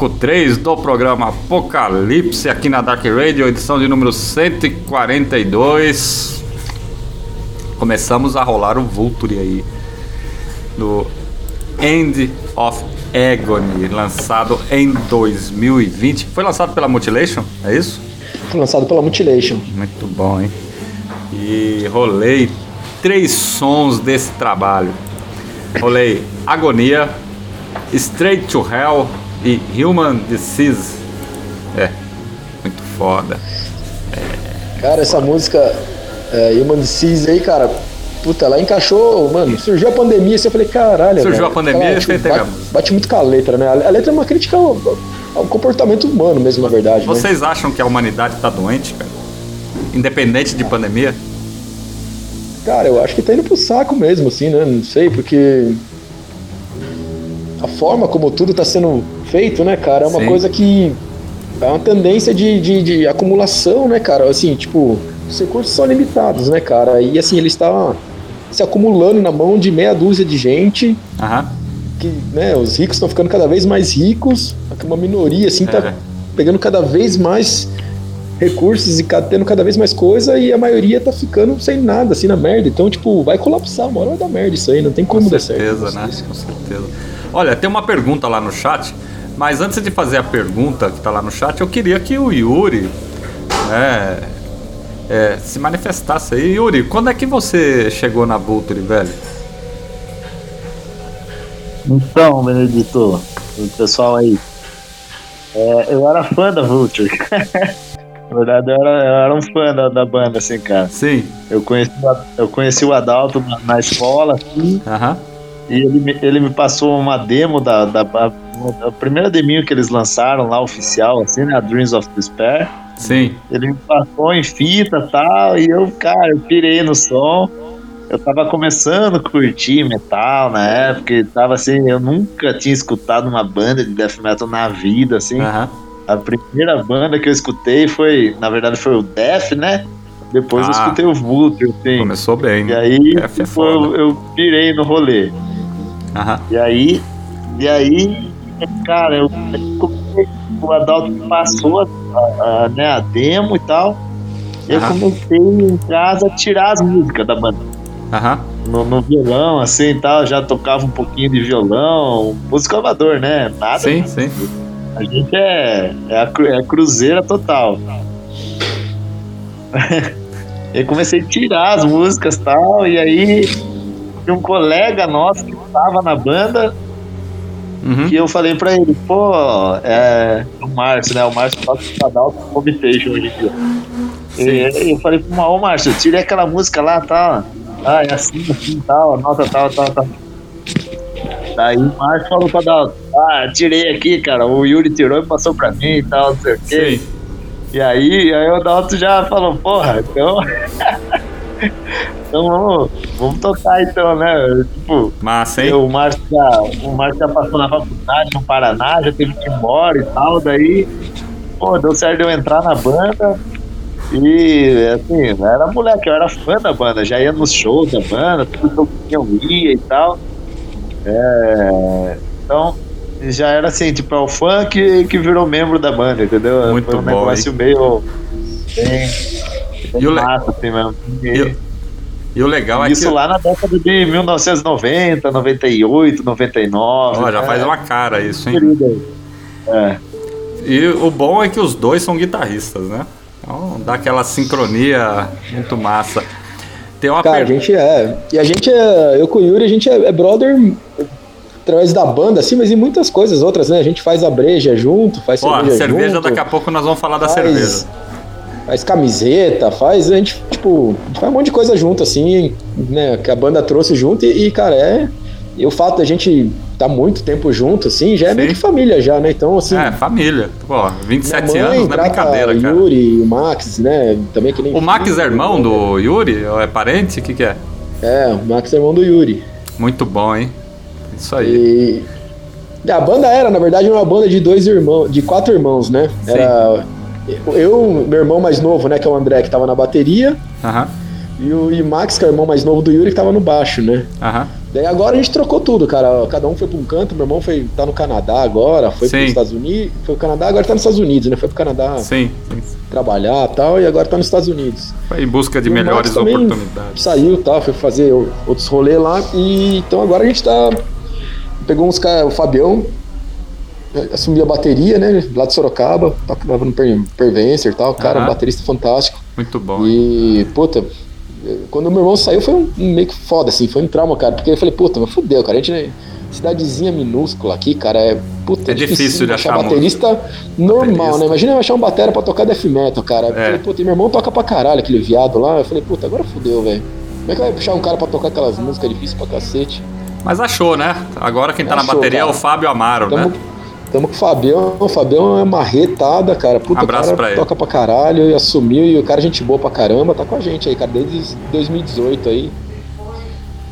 Bloco 3 do programa Apocalipse aqui na Dark Radio, edição de número 142. Começamos a rolar o Vulture aí. Do End of Agony, lançado em 2020. Foi lançado pela Mutilation, é isso? Foi lançado pela Mutilation. Muito bom, hein? E rolei três sons desse trabalho. Rolei Agonia, Straight to Hell e Human Disease. É, muito foda. Cara, essa música é, Human Disease aí, cara, puta, ela encaixou, mano, surgiu a pandemia, assim, eu falei, caralho. Surgiu a pandemia e tipo, bate, bate muito com a letra, né? A, letra é uma crítica ao, ao comportamento humano mesmo, na verdade. né? Vocês acham que a humanidade tá doente, cara? Independente de pandemia? Cara, eu acho que tá indo pro saco mesmo, assim, né? Não sei, porque a forma como tudo tá sendo feito, né, cara, é uma Sim. coisa que é uma tendência de, de, de acumulação, né, cara? Assim, tipo, os recursos são limitados, né, cara? E assim, ele está se acumulando na mão de meia dúzia de gente, Aham. que, né, os ricos estão ficando cada vez mais ricos, uma minoria, assim, É. tá pegando cada vez mais recursos e tendo cada vez mais coisa e a maioria tá ficando sem nada, assim, na merda. Então, tipo, vai colapsar, uma hora vai dar merda isso aí, não tem como Com dar certo. certeza, né? Com certeza. Olha, tem uma pergunta lá no chat, mas antes de fazer a pergunta que tá lá no chat, eu queria que o Yuri né, é, se manifestasse aí. Yuri, quando é que você chegou na Vulture, velho? Então, Benedito, o pessoal aí. é, eu era fã da Vulture. Na verdade, eu era, eu era um fã da, da banda, assim, cara. Sim. Eu conheci, eu conheci o Adalto na, na escola, assim, Aham. e ele, me- ele me passou uma demo da, da- a primeira deminho que eles lançaram lá, oficial, assim, né? A Dreams of Despair. Sim. Ele me passou em fita e tal, e eu, cara, eu pirei no som. Eu tava começando a curtir metal na época, e tava assim, eu nunca tinha escutado uma banda de death metal na vida, assim. Aham. A primeira banda que eu escutei foi, na verdade, foi o Death, né? Depois eu Ah. escutei o Vulture, assim. Começou bem. E né? aí, é tipo, eu, eu pirei no rolê. Aham. E aí, e aí, cara, eu comecei, o Adalto me passou a, a- né, a demo e tal. Eu Aham. comecei em casa a tirar as músicas da banda. Aham. No, no violão, assim e tal, já tocava um pouquinho de violão, música amador, né? Nada. Sim, sim. A gente é, é, a, é a cruzeira total. eu comecei a tirar as músicas e tal, e aí um colega nosso que estava na banda Uhum. que eu falei pra ele, pô, é o Márcio, né? O Márcio toca o canal do Comitation hoje em dia. E eu falei pro ô Márcio, tirei aquela música lá, tal. Ah, é assim, assim, tal, nota tal, tal, tal. Daí o Márcio falou pra Dalton, ah, tirei aqui, cara, o Yuri tirou e passou pra mim e tal, não sei o quê. Sim. E aí, aí o Dalton já falou, porra, então. então vamos, vamos tocar então, né? Tipo, Massa, hein? o Márcio já, o Márcio já passou na faculdade no Paraná, já teve que ir embora e tal, daí, pô, deu certo de eu entrar na banda. E assim, era moleque, eu era fã da banda, já ia nos shows da banda, tudo que eu ia e tal. É, então, já era assim, tipo, é o fã que, que virou membro da banda, entendeu? Muito Foi um bom, negócio meio bem, bem E o le- massa, assim mesmo. E, e o legal é Isso que. lá na década de 1990, 98, 99. Ó, já né? faz uma cara isso, hein? É. E o bom é que os dois são guitarristas, né? Então dá aquela sincronia muito massa. Tem uma Cara, a pergunta. gente é. E a gente é. Eu com o Yuri, a gente é, é brother através da banda, assim, mas em muitas coisas outras, né? A gente faz a breja junto, faz Ó, cerveja, cerveja, junto, daqui a pouco nós vamos falar da faz- cerveja. Faz camiseta, faz. A gente, tipo, faz um monte de coisa junto, assim, né? Que a banda trouxe junto e, e, cara, é. E o fato da gente tá muito tempo junto, assim, já é meio Sim. que família já, né? Então, assim. É, família. Pô, 27 minha mãe anos não é brincadeira, o cara. Yuri, o Max, né? Também que nem O Max filho, é irmão do Yuri? É parente? O que, que é? É, o Max é irmão do Yuri. Muito bom, hein? Isso aí. E a banda era, na verdade, uma banda de dois irmãos, de quatro irmãos, né? Sim. Era eu, meu irmão mais novo, né, que é o André, que tava na bateria, Aham. E o e Max, que é o irmão mais novo do Yuri, que tava no baixo, né? Aham. Daí agora a gente trocou tudo, cara. Cada um foi pra um canto, meu irmão foi, tá no Canadá agora, foi Sim. pros Estados Unidos. Foi pro Canadá, agora tá nos Estados Unidos, né? Foi pro Canadá Sim, trabalhar e tal, e agora tá nos Estados Unidos. Foi em busca de E melhores oportunidades. Saiu e tal, foi fazer outros rolês lá. E então agora a gente tá. Pegou uns caras, o Fabião assumiu a bateria, né? Lá de Sorocaba, tocava no Per- Pervencer e tal. Cara, Aham. um baterista fantástico. Muito bom. E, puta, quando meu irmão saiu foi um, meio que foda, assim, foi um trauma, cara. Porque eu falei, puta, mas fudeu, cara. A gente, né, cidadezinha minúscula aqui, cara, é, puta, É difícil de achar baterista normal, Baterista. né? Imagina eu achar um batera pra tocar death metal, cara. Eu É. falei, puta, e meu irmão toca pra caralho aquele viado lá. Eu falei, puta, agora fudeu, velho. Como é que vai puxar um cara pra tocar aquelas músicas difíceis pra cacete? Mas achou, né? Agora quem tá na Achou, bateria é cara. o Fábio Amaro, Tamo, né? Tamo com o Fabião. O Fabião é uma retada, cara. Puta, Abraço pra cara ele. toca pra caralho e assumiu. E o cara, é gente boa pra caramba, tá com a gente aí, cara, desde 2018 aí.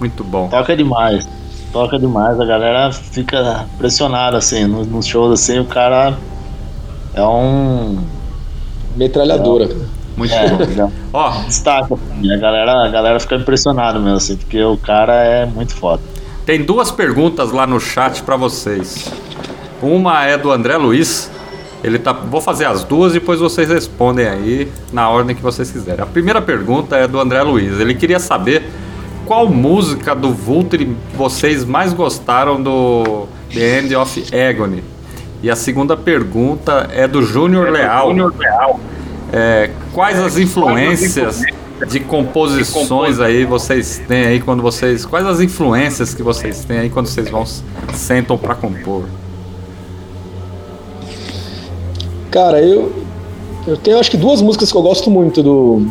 Muito bom. Toca demais. Toca demais. A galera fica impressionada, assim, nos, nos shows, assim, o cara é um. Metralhadora. Muito É, bom. Ó, destaca. assim, a galera, a galera fica impressionada mesmo, assim, porque o cara é muito foda. tem duas perguntas lá no chat pra vocês. Uma é do André Luiz. Ele tá, vou fazer as duas e depois vocês respondem aí na ordem que vocês quiserem. A primeira pergunta é do André Luiz. Ele queria saber qual música do Vulture vocês mais gostaram do The End of Agony. E a segunda pergunta é do Júnior Leal. É, quais as influências de composições aí vocês têm aí quando vocês. Quais as influências que vocês têm aí quando vocês vão sentam pra compor? Cara, eu. Eu tenho acho que duas músicas que eu gosto muito do.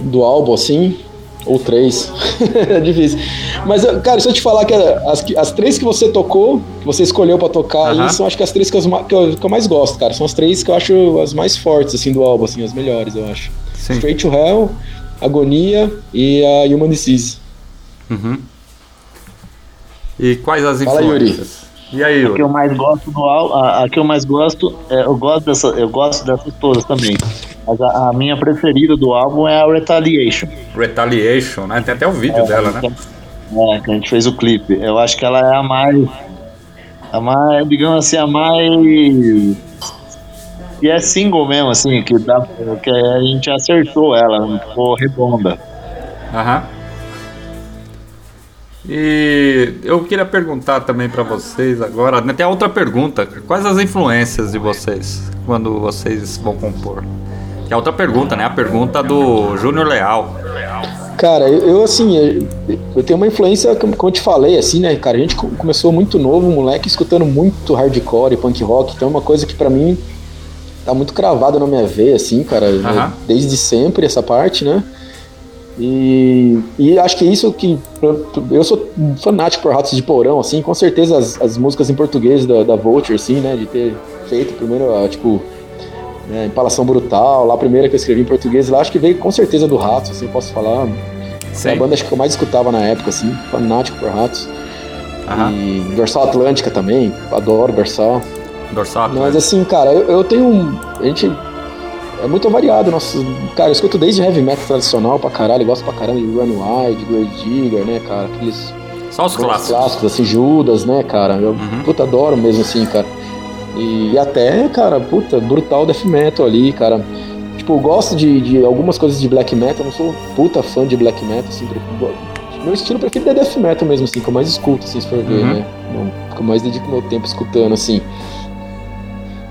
Do álbum, assim. Ou três. é difícil. Mas, cara, se eu te falar que as, as três que você tocou, que você escolheu pra tocar Aham. aí, são acho que as três que eu, que, eu, que eu mais gosto, cara. São as três que eu acho as mais fortes, assim, do álbum, assim, as melhores, eu acho. Sim. Straight to Hell, Agonia e a Human Disease. Uhum. E quais as Fala, Yuri. E aí, A que eu mais gosto do a, a que eu mais gosto, é, eu gosto dessa, eu gosto dessas todas também. Mas a, a minha preferida do álbum é a Retaliation. Retaliation, né? Tem até o vídeo dela, né? É, que a gente fez o clipe. Eu acho que ela é a mais. A mais, digamos assim, a mais. E é single mesmo, assim, que, dá, que a gente acertou ela, ficou redonda. Aham. E eu queria perguntar também pra vocês agora, né, tem a outra pergunta, quais as influências de vocês quando vocês vão compor? Que é a outra pergunta, né? A pergunta do Júnior Leal. Cara, eu, assim, eu, tenho uma influência, como eu te falei, assim, né, cara, a gente co- começou muito novo, moleque, escutando muito hardcore e punk rock, então é uma coisa que pra mim tá muito cravada na minha veia, assim, cara, né, Aham. desde sempre essa parte, né, e, e acho que é isso que, eu sou fanático por Ratos de Porão, assim, com certeza as, as músicas em português da, da Vulture, assim, né, de ter feito primeiro, ah, tipo, né, Empalação Brutal, lá a primeira que eu escrevi em português, lá acho que veio com certeza do Ratos, assim, posso falar, é a banda acho que eu mais escutava na época, assim, fanático por Ratos. Aham. E Dorsal Atlântica também, adoro Dorsal. Dorsal Mas Atlântico. assim, cara, eu, eu tenho um. A gente. É muito variado. Nosso, cara, eu escuto desde heavy metal tradicional pra caralho, gosto pra caramba de Run Wide, Grave Digger, né, cara? Aqueles Só os clássicos. clássicos, assim, Judas, né, cara? Eu Uhum. puta adoro mesmo, assim, cara. E, e até, cara, puta, brutal death metal ali, cara. Tipo, eu gosto de, de algumas coisas de black metal, não sou puta fã de black metal, assim, prefiro- meu estilo preferido é death metal mesmo, assim, que eu mais escuto, assim, se for ver, Uhum. né? Eu mais dedico meu tempo escutando, assim.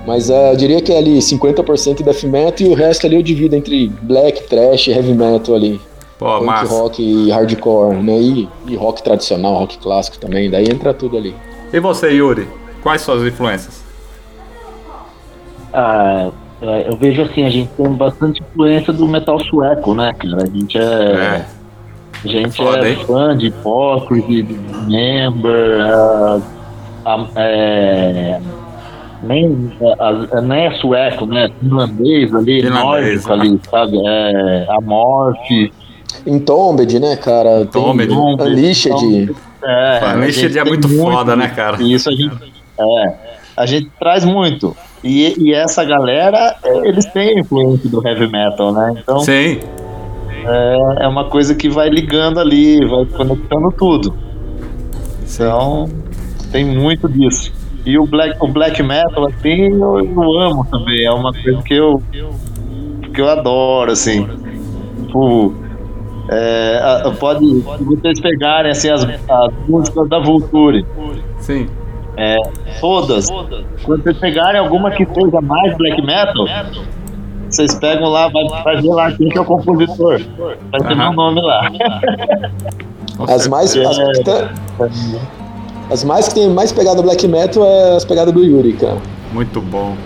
Mas é, eu diria que é ali 50% death metal e o resto ali eu divido entre black, trash, heavy metal ali. Pô, punk massa. rock e hardcore, né? E, e rock tradicional, rock clássico também, daí entra tudo ali. E você, Yuri? Quais suas influências? Ah, eu vejo assim, a gente tem bastante influência do metal sueco, né, cara? A gente é. É. A gente Foda, é fã de Hypocrisy, de Member, ah, a- é, nem, a- a- nem é sueco, né? Finlandês ali, Finlandês, nórdico ali, sabe? É, Amorph. Entombed, né, cara? Entombed. Unleashed. É, a Unleashed é muito foda, né, cara? Isso a gente, é, a gente traz muito. E, e essa galera, é, eles têm a influência do heavy metal, né? Então, Sim. é, é uma coisa que vai ligando ali, vai conectando tudo. Então, tem muito disso. E o black, o black metal, assim, eu, eu amo também. É uma coisa que eu, que eu adoro, assim. Tipo, é, a- pode, se vocês pegarem assim, as, as músicas da Vulture, Sim. é, todas, quando vocês pegarem alguma que seja mais black metal, vocês pegam lá, vai, vai ver lá quem que é o compositor. Vai ter Aham. meu nome lá. As mais, as, É. as mais que tem mais pegada black metal é as pegadas do Yuri, cara. Muito bom.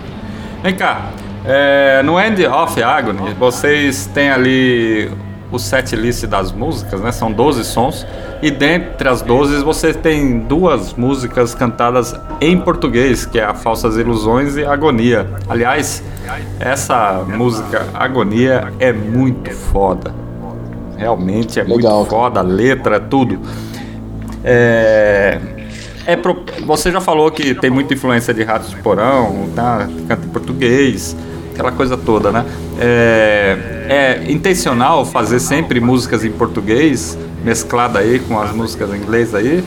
Vem cá, é, no End of Agony, vocês têm ali o set list das músicas, né? São 12 sons. E dentre as 12 você tem duas músicas cantadas em português, que é a Falsas Ilusões e Agonia. Aliás, essa música Agonia é muito foda. Realmente é Legal, muito foda, a letra, tudo. É, é pro- você já falou que tem muita influência de Ratos de Porão, tá? canta em português, aquela coisa toda, né? É, é intencional fazer sempre músicas em português, mesclada aí com as músicas em inglês aí?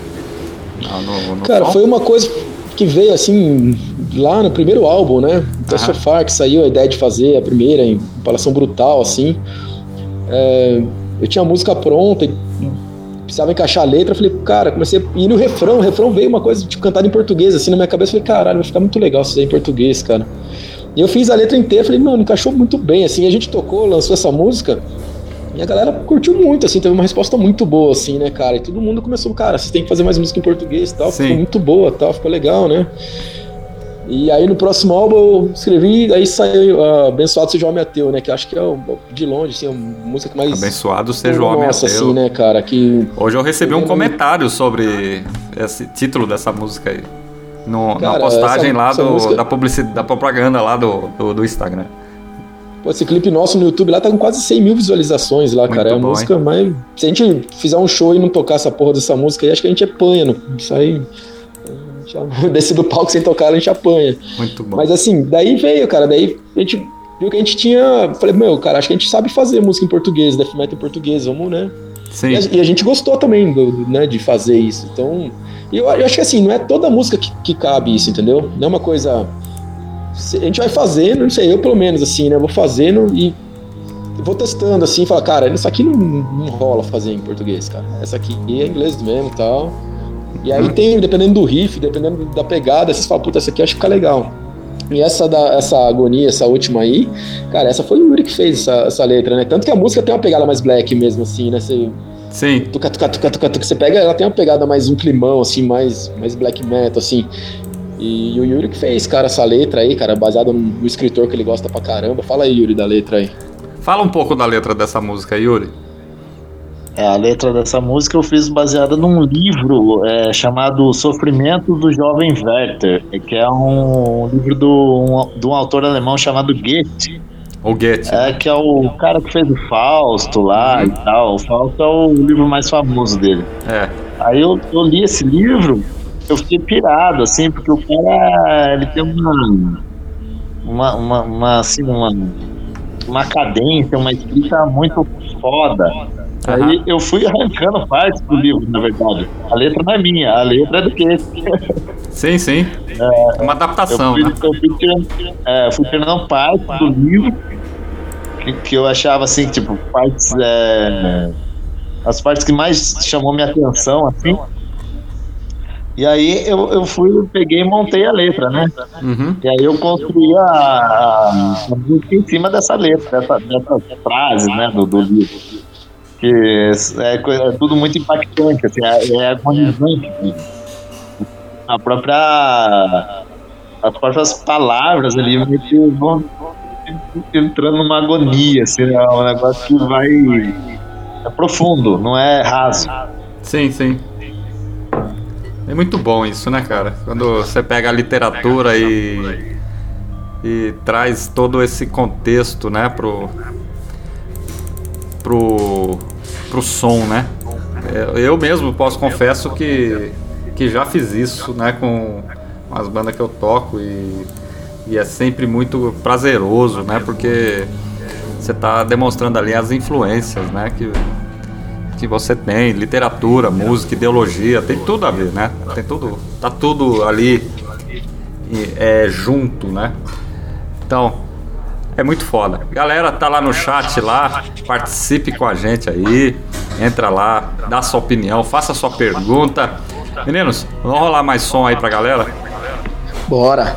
No- no- Cara, foi uma coisa que veio assim lá no primeiro álbum, né? So Far, que saiu a ideia de fazer a primeira em Palação Brutal, assim. É, eu tinha a música pronta e precisava encaixar a letra. Eu falei, cara, comecei a ir no refrão. O refrão veio uma coisa tipo cantada em português, assim, na minha cabeça. Eu falei, caralho, vai ficar muito legal se fizer em português, cara. E eu fiz a letra inteira. Falei, mano, encaixou muito bem, assim. A gente tocou, lançou essa música. E a galera curtiu muito, assim, teve uma resposta muito boa, assim, né, cara? E todo mundo começou, cara, vocês têm que fazer mais música em português e tal. Sim. Ficou muito boa tal, ficou legal, né? E aí no próximo álbum eu escrevi, aí saiu uh, Abençoado Seja o Homem Ateu, né? Que acho que é o- de longe, assim, a música que mais. Abençoado seja o homem ateu. assim, né, cara? Que. Hoje eu recebi um Eu- comentário sobre esse título dessa música aí. No, na Cara, postagem essa- lá essa do, música- da publicidade, da propaganda lá do, do, do Instagram. Pô, esse clipe nosso no YouTube lá tá com quase 100 mil visualizações lá, Muito cara. É a bom, música mais. Se a gente fizer um show e não tocar essa porra dessa música aí, acho que a gente apanha. Não? Isso aí. Gente Desce do palco sem tocar, a gente apanha. Muito bom. Mas assim, daí veio, cara, daí a gente viu que a gente tinha. Falei, meu, cara, acho que a gente sabe fazer música em português, death metal em português, vamos, né? Sim, E a, e a gente gostou também, do, do- né, de fazer isso. Então, eu, eu acho que assim, não é toda música que, que cabe isso, entendeu? Não é uma coisa. A gente vai fazendo, não sei, eu pelo menos, assim, né? Vou fazendo e vou testando, assim, falar, cara, isso aqui não, não rola fazer em português, cara. Essa aqui é inglês mesmo e tal. E aí tem, dependendo do riff, dependendo da pegada, vocês falam, puta, essa aqui eu acho que fica legal. E essa, da, essa agonia, essa última aí, cara, essa foi o Yuri que fez essa, essa letra, né? Tanto que a música tem uma pegada mais black mesmo, assim, né? Você, sim. tuca, tuca, tuca, tuca, tuca, você pega, ela tem uma pegada mais um climão, assim, mais, mais black metal, assim. E o Yuri que fez, cara, essa letra aí, cara, baseado no, no escritor que ele gosta pra caramba. Fala aí, Yuri, da letra aí. Fala um pouco da letra dessa música, Yuri. É, a letra dessa música eu fiz baseada num livro é, chamado Sofrimento do Jovem Werther, que é um livro do, um, de um autor alemão chamado Goethe, O Goethe. é, que é o cara que fez o Fausto lá e tal. O Fausto é o livro mais famoso dele. É. Aí eu, eu li esse livro, eu fiquei pirado, assim, porque o cara, ele tem uma, uma, uma, uma, assim, uma, uma cadência, uma escrita muito foda. Aí eu fui arrancando partes do livro, na verdade. A letra não é minha, a letra é do que Sim, sim. É uma eu adaptação, fui, né? eu fui tirando, é, fui tirando partes do livro que, que eu achava assim, tipo, partes. é, as partes que mais chamou minha atenção, assim. E aí eu, eu fui, peguei e montei a letra, né? Uhum. E aí eu construí a, a, música em cima dessa letra, dessa, dessas frases, né, do, do livro. Que é, é tudo muito impactante, assim, é, é agonizante. assim. A própria. As próprias palavras ali vão entrando numa agonia, assim, é um negócio que vai. É profundo, não é raso. Sim, sim. É muito bom isso, né, cara? Quando você pega a literatura e, e traz todo esse contexto, né, pro, pro, pro som, né? É, Eu mesmo posso confesso que, que já fiz isso, né, com as bandas que eu toco e, e é sempre muito prazeroso, né? Porque você está demonstrando ali as influências, né? Que, que você tem, literatura, música, ideologia, tem tudo a ver, né? Tem tudo, tá tudo ali é, junto, né? Então, é muito foda. Galera, tá lá no chat lá, participe com a gente aí, entra lá, dá sua opinião, faça sua pergunta. Meninos, vamos rolar mais som aí pra galera? Bora.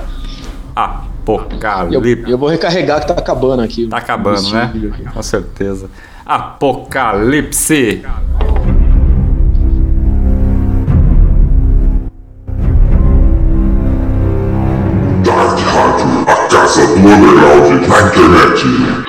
Apocalipse. Eu, eu vou recarregar que tá acabando aqui. Tá acabando, né? Com certeza. Apocalipse. Casa do underground na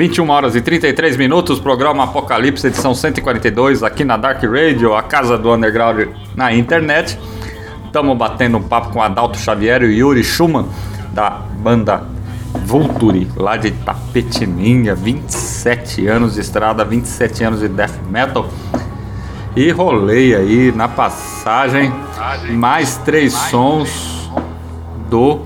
21 horas e 33 minutos, programa Apocalipse, edição 142, aqui na Dark Radio, a casa do underground na internet. Estamos batendo um papo com Adalto Xavier e Yuri Schumann, da banda Vulturi, lá de Tapetininha, 27 anos de estrada, 27 anos de death metal. E rolei aí na passagem mais três sons do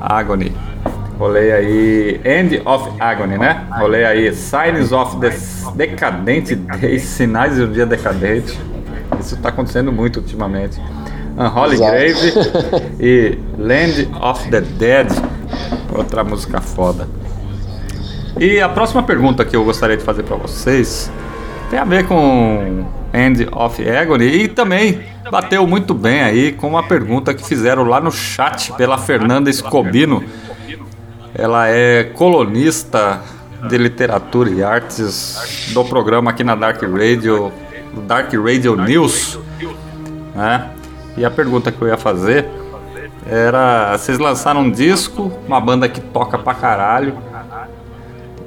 Agony. Rolei aí End of Agony, né? Rolei aí Signs of the Decadente Days, Sinais de um Dia Decadente. Isso tá acontecendo muito ultimamente. Unholy Exato. Grave e Land of the Dead. Outra música foda. E a próxima pergunta que eu gostaria de fazer para vocês tem a ver com End of Agony e também bateu muito bem aí com uma pergunta que fizeram lá no chat pela Fernanda Escobino. Ela é colunista de literatura e artes do programa aqui na Dark Radio, Dark Radio News, né? E a pergunta que eu ia fazer era: vocês lançaram um disco, uma banda que toca pra caralho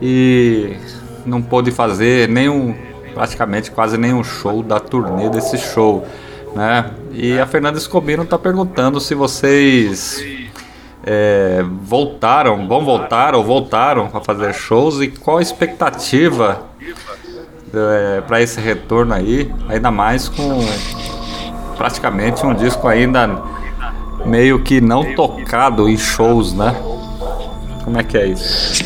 e não pôde fazer nenhum, praticamente quase nenhum show da turnê desse show, né? E a Fernanda Escobino tá perguntando se vocês é, voltaram, vão voltar ou voltaram a fazer shows e qual a expectativa é, para esse retorno aí, ainda mais com praticamente um disco ainda meio que não tocado em shows, né? Como é que é isso?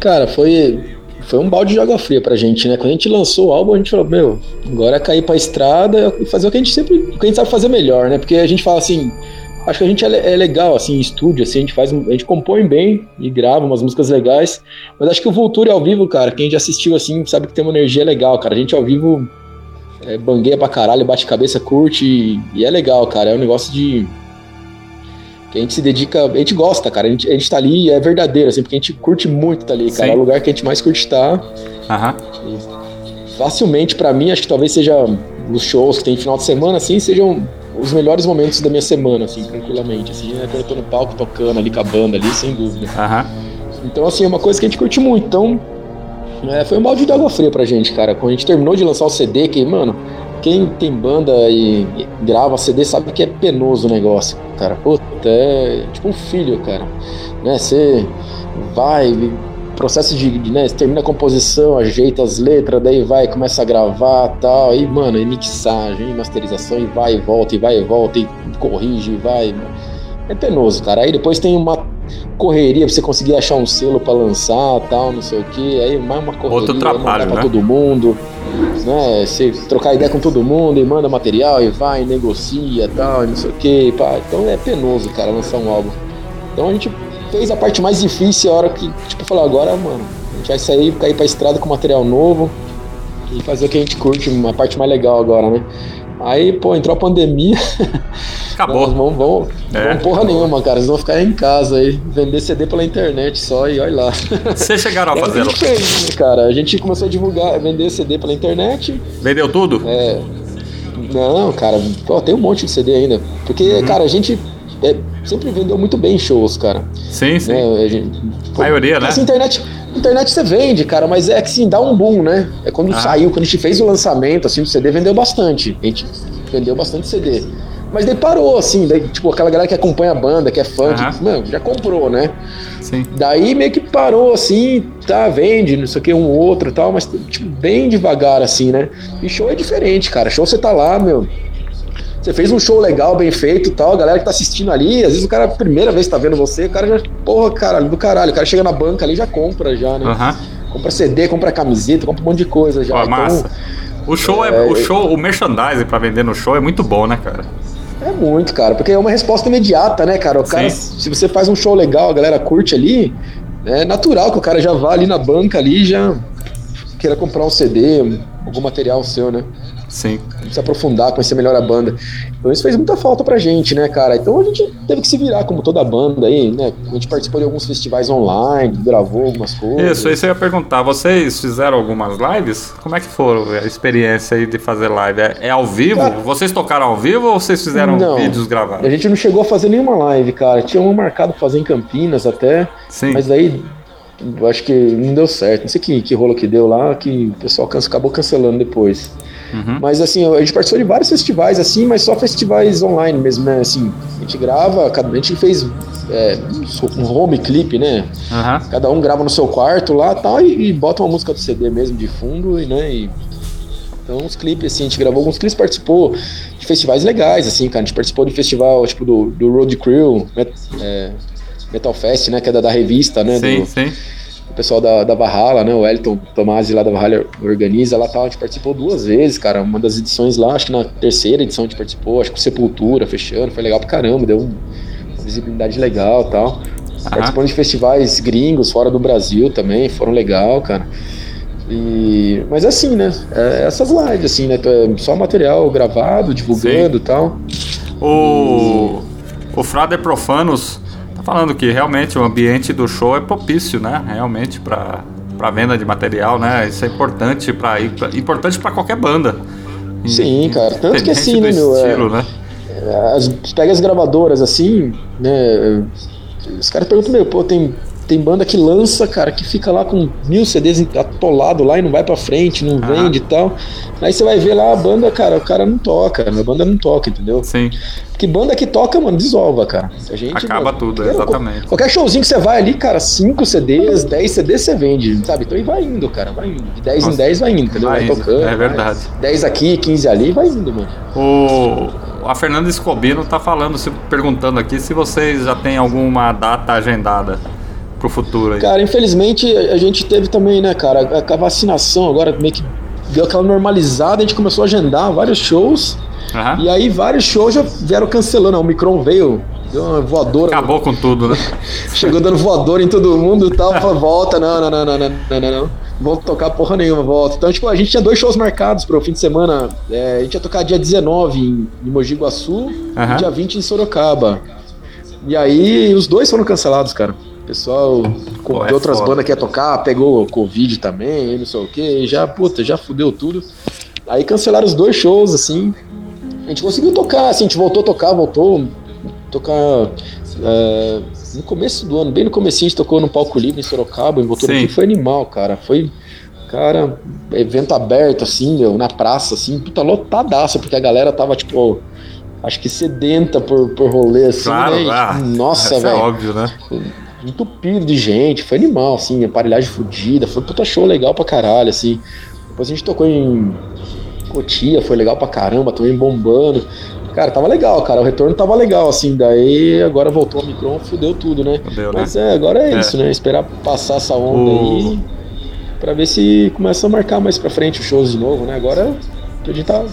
Cara, foi, foi um balde de água fria pra gente, né? Quando a gente lançou o álbum, a gente falou, meu, agora é cair pra estrada e fazer o que a gente sempre, o que a gente sabe fazer melhor, né? Porque a gente fala assim, acho que a gente é, é legal, assim, em estúdio, assim, a gente faz, a gente compõe bem e grava umas músicas legais, mas acho que o Vulture ao vivo, cara, quem já assistiu, assim, sabe que tem uma energia legal, cara. A gente ao vivo é, bangueia pra caralho, bate cabeça, curte e, e é legal, cara. É um negócio de que a gente se dedica, a gente gosta, cara. A gente, a gente tá ali e é verdadeiro, assim, porque a gente curte muito tá ali, cara. Sim. É o lugar que a gente mais curte estar. Aham. Facilmente, pra mim, acho que talvez seja os shows que tem final de semana, assim, sejam os melhores momentos da minha semana, assim, tranquilamente. Assim, né? Quando eu tô no palco tocando ali com a banda ali, sem dúvida. Aham. Então, assim, é uma coisa que a gente curte muito. Então, é, foi um balde de água fria pra gente, cara. Quando a gente terminou de lançar o CD, que, mano, quem tem banda e, e grava CD sabe que é penoso o negócio, cara. Puta, é tipo um filho, cara. Né? Você vai, processo de, de, né, termina a composição, ajeita as letras, daí vai, começa a gravar tal, aí, mano, e mixagem, e masterização, e vai e volta, e vai e volta, e corrige, e vai. É penoso, cara. Aí depois tem uma correria pra você conseguir achar um selo pra lançar tal, não sei o que. Aí mais uma correria, Outro trabalho, pra né? todo mundo. Né? Você trocar ideia com todo mundo e manda material e vai, negocia tal, e não sei o que. Então é penoso, cara, lançar um álbum. Então a gente fez a parte mais difícil a hora que, tipo, falou, agora, mano, a gente vai sair, cair pra estrada com material novo e fazer o que a gente curte, uma parte mais legal agora, né? Aí, pô, entrou a pandemia. Acabou. Nós vamos, vamos, É. vamos porra nenhuma, cara. Eles vão ficar em casa aí, vender CD pela internet só e olha lá. Vocês chegaram a É fazer. a gente fez, né, cara. A gente começou a divulgar, vender CD pela internet. Vendeu tudo? É. Não, cara, pô, tem um monte de CD ainda. Porque, Uhum. cara, a gente é, sempre vendeu muito bem shows, cara. Sim, sim. Né, a gente, Maioria, né? Essa internet, internet você vende, cara, mas é que sim, dá um boom, né? É quando Ah. saiu, quando a gente fez o lançamento, assim, do CD, vendeu bastante. A gente vendeu bastante CD. Mas daí parou, assim, daí, tipo, aquela galera que acompanha a banda, que é fã, que, mano, já comprou, né? Sim. Daí meio que parou, assim, tá, vende, não sei o que, um outro e tal, mas, tipo, bem devagar, assim, né? E show é diferente, cara. Show você tá lá, meu. Você fez um show legal, bem feito e tal, a galera que tá assistindo ali, às vezes o cara, a primeira vez que tá vendo você, o cara já, porra, caralho, do caralho, o cara chega na banca ali e já compra, já, né? Aham. Compra CD, compra camiseta, compra um monte de coisa já. Ó, Então, massa. O show é, o show, o merchandising pra vender no show é muito bom, né, cara? É muito, cara, porque é uma resposta imediata, né, cara? O cara, Sim. se você faz um show legal, a galera curte ali, é natural que o cara já vá ali na banca ali e já queira comprar um CD, algum material seu, né? Sim. Se aprofundar, conhecer melhor a banda. Então isso fez muita falta pra gente, né, cara? Então a gente teve que se virar como toda a banda aí, né? A gente participou de alguns festivais online, gravou algumas coisas. Isso, isso eu ia perguntar. Vocês fizeram algumas lives? Como é que foram a experiência aí de fazer live? É, é ao vivo? Cara- vocês tocaram ao vivo ou vocês fizeram Não. vídeos A gravados? gente não chegou a fazer nenhuma live, cara. Tinha uma marcado pra fazer em Campinas até. Sim. Mas daí acho que não deu certo. Não sei que, que rolo que deu lá, que o pessoal cansa, acabou cancelando depois. Uhum. Mas assim, a gente participou de vários festivais assim, mas só festivais online mesmo, né? Assim, a gente grava, a gente fez é, um home clip, né? Aham. Cada um grava no seu quarto lá tal, e, e bota uma música do CD mesmo de fundo, e, né? E, então, uns clipes, assim, a gente gravou alguns clipes, participou de festivais legais, assim, cara. A gente participou de festival, tipo, do, do Road Crew, Met- é, Metal Fest, né? Que é da, da revista, né? Sim, do, sim. o pessoal da, da Valhalla, né? O Elton Tomasi lá da Valhalla organiza lá tal. A gente participou duas vezes, cara. Uma das edições lá, acho que na terceira edição a gente participou, acho que o Sepultura fechando, foi legal pra caramba, deu um- uma visibilidade legal tal. Participando de festivais gringos fora do Brasil também, foram legal, cara. E, mas assim, né? É essas lives, assim, né? é Só material gravado, divulgando e tal. O, o Frader Profanos falando que realmente o ambiente do show é propício, né? Realmente para para venda de material, né? Isso é importante para importante para qualquer banda. Sim, cara. Tanto que assim, né, meu? é- estilo, né? As, pega as gravadoras assim, né? Os caras perguntam, meu, pô, tem, tem banda que lança, cara, que fica lá com mil CDs atolado lá e não vai pra frente, não Aham. vende e tal. Aí você vai ver lá a banda, cara, o cara não toca, a banda não toca, entendeu? Sim, Porque banda que toca, mano, desova, cara. A gente, acaba meu, tudo, qualquer- exatamente. Qualquer showzinho que você vai ali, cara, 5 CDs, 10 CDs você vende, sabe? Então e vai indo, cara, vai indo. De 10 em Nossa, 10 vai indo, entendeu? vai Vai, tocando. é verdade. vai. 10 aqui, 15 ali, vai indo, mano. O, a Fernanda Escobino tá falando, se, perguntando aqui se vocês já têm alguma data agendada pro futuro aí. Cara, infelizmente a gente teve também, né, cara, a, a vacinação agora meio que deu aquela normalizada, a gente começou a agendar vários shows, Aham. e aí vários shows já vieram cancelando. O Micron veio, deu uma voadora, Acabou com tudo, né? chegou dando voadora em todo mundo e tal, falou, volta, não, não, não, não, não, não, não, não. Volta tocar porra nenhuma, volta. Então, tipo, a gente tinha dois shows marcados pro fim de semana. É, a gente ia tocar dia 19 em, em Mogi Guaçu Aham. e dia 20 em Sorocaba. E aí os dois foram cancelados, cara. O pessoal com, Pô, é outras foda. bandas que ia tocar, pegou Covid também, não sei o que, e já, puta, já fudeu tudo. Aí cancelaram os dois shows, assim. A gente conseguiu tocar, assim, a gente voltou a tocar, voltou a tocar. é, no começo do ano, bem no comecinho, a gente tocou no palco livre em Sorocaba, em Sim. foi animal, cara. Foi, cara, evento aberto, assim, meu, na praça, assim, puta, lotadaça, porque a galera tava, tipo, acho que sedenta por, por rolê, assim, Claro, né? Ah, nossa, é velho óbvio, né? Entupido de gente, foi animal, assim, aparelhagem fodida, foi um puta show legal pra caralho, assim. Depois a gente tocou em Cotia, foi legal pra caramba, também bombando. Cara, tava legal, cara, o retorno tava legal, assim, daí agora voltou o Micron, fudeu tudo, né? Fudeu, né? Mas é, agora é, É. isso, né? Esperar passar essa onda O- aí pra ver se começa a marcar mais pra frente os shows de novo, né? Agora a gente tá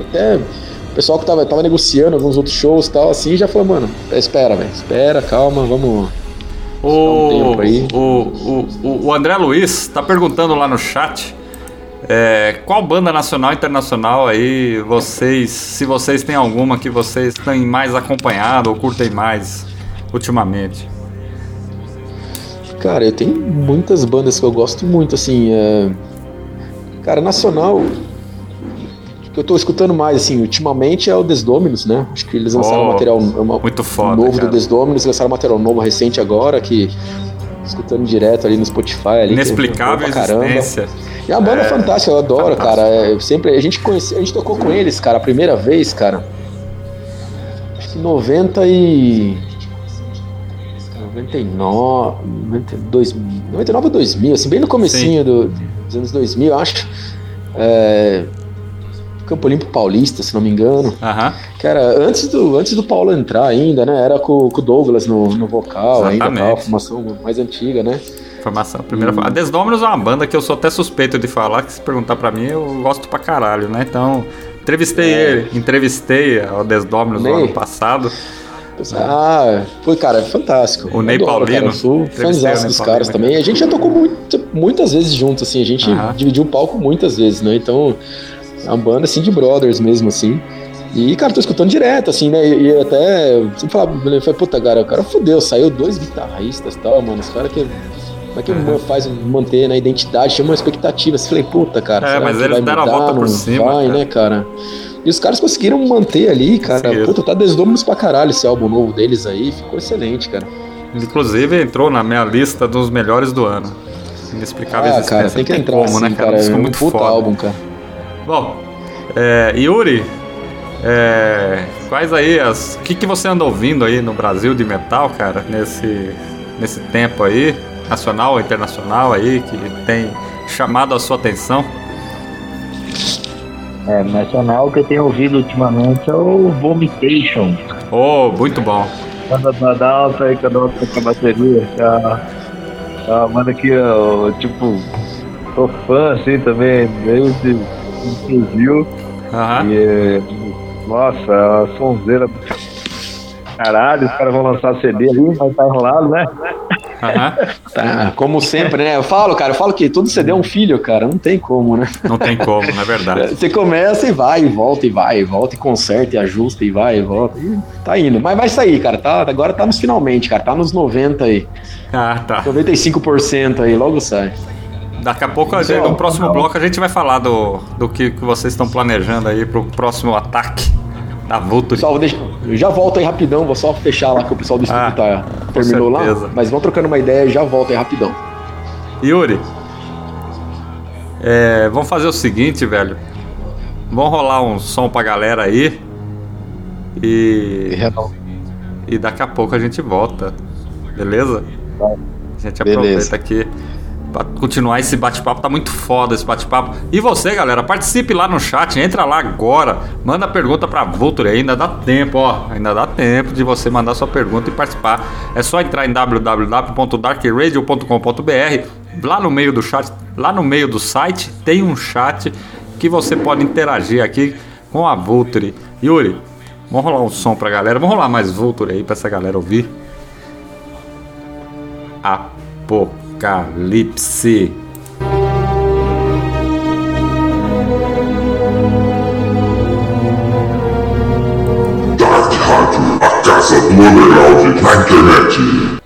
até o pessoal que tava, tava negociando alguns outros shows e tal, assim, já falou, mano, espera, velho, espera, calma, vamos. Um O, o, o, o- o André Luiz tá perguntando lá no chat é, qual banda nacional e internacional aí vocês, se vocês têm alguma que vocês têm mais acompanhado ou curtem mais ultimamente. Cara, eu tenho muitas bandas que eu gosto muito, assim. é, Cara, nacional. O que eu tô escutando mais, assim, ultimamente é o Desdominus, né? Acho que eles lançaram Oh, material uma- muito foda, novo cara. do Desdominus, lançaram material novo recente agora, que. Escutando direto ali no Spotify ali. que é Inexplicável caramba. existência. E é uma banda É, fantástica, eu adoro, fantástico. cara. É, sempre, a gente conhece, a gente tocou com eles, cara, a primeira vez, cara. Acho que 90 e 99, 92, 99 ou 2000, assim, bem no comecinho do- dos anos 2000, acho. É, Campo Limpo Paulista, se não me engano. Cara, antes do, antes do Paulo entrar ainda, né? Era com, com o Douglas no, no vocal, ainda Exatamente. tal, formação mais antiga, né? Formação. Primeira, A Desdominos é uma banda que eu sou até suspeito de falar, que se perguntar pra mim, eu gosto pra caralho, né? Então, entrevistei ele, entrevistei o Desdominos no É. Ano passado. Ah, foi, cara, fantástico. O Ney Adoro, Paulino. Cara, sou Entrevistei o fãzaço Ney dos Paulino, caras cara. também. A gente já tocou muito, muitas vezes junto, assim. A gente dividiu o palco muitas vezes, né? Então, é uma banda, assim, de brothers mesmo, assim. E, cara, tô escutando direto, assim, né? E, e até, sempre falava, eu falei, puta, cara, o cara fudeu, saiu dois guitarristas e tal, mano. Os caras que... Como é que Aham. faz manter na identidade? Chama uma expectativa. Você falei, puta, cara. É, mas eles deram a mudar? volta por cima, Vai, cara. né, cara? E os caras conseguiram manter ali, cara. Conseguiram. Puta, tá desdôminos pra caralho esse álbum novo deles aí. Ficou excelente, cara. Inclusive entrou na minha lista dos melhores do ano. Inexplicável Ah, cara, tem que entrar como, assim, né, cara? cara. É um muito puta foda. álbum, cara. Bom, é, Yuri, é, quais aí as. O que, que você anda ouvindo aí no Brasil de metal, cara, nesse, nesse tempo aí, nacional ou internacional aí, que tem chamado a sua atenção? É, nacional que eu tenho ouvido ultimamente é o Vomitation. Oh, muito bom. Banda da Dalta aí, cada outra com a bateria. É é uma banda que eu, tipo, sou fã assim também, que viu. Aham. E, nossa, uma sonzeira do caralho, os caras vão lançar CD ali, mas tá enrolado, né? aham. Tá, como sempre, né? Eu falo, cara, eu falo que todo CD é um filho, cara. Não tem como, né? Não tem como, não é verdade. Você começa e vai, e volta, e vai, e volta, e conserta, e ajusta, e vai, e volta. E tá indo. Mas vai sair, cara. Tá, agora tá nos finalmente, cara. Tá nos 90 aí. Ah, tá. 95% aí, logo sai. Daqui a pouco, a gente- no próximo bloco, a gente vai falar do, do que, que vocês estão planejando aí pro próximo ataque da Vulture. Eu já volto aí rapidão, vou só fechar lá que o pessoal do estúdio Ah, tá, terminou certeza. lá. Mas vão trocando uma ideia e já volto aí rapidão. Yuri, é, vamos fazer o seguinte, velho. Vamos rolar um som pra galera aí. E, e daqui a pouco a gente volta. Beleza? A gente aproveita Beleza. aqui pra continuar esse bate-papo. Tá muito foda esse bate-papo. E você, galera, participe lá no chat. Entra lá agora. Manda pergunta pra Vulture. Ainda dá tempo, ó. Ainda dá tempo de você mandar sua pergunta e participar. É só entrar em www.darkradio.com.br. Lá no meio do chat, lá no meio do site, tem um chat que você pode interagir aqui com a Vulture. Yuri, vamos rolar um som pra galera. Vamos rolar mais Vulture aí pra essa galera ouvir. Apocalipse. Dark Rádio, a casa do na internet.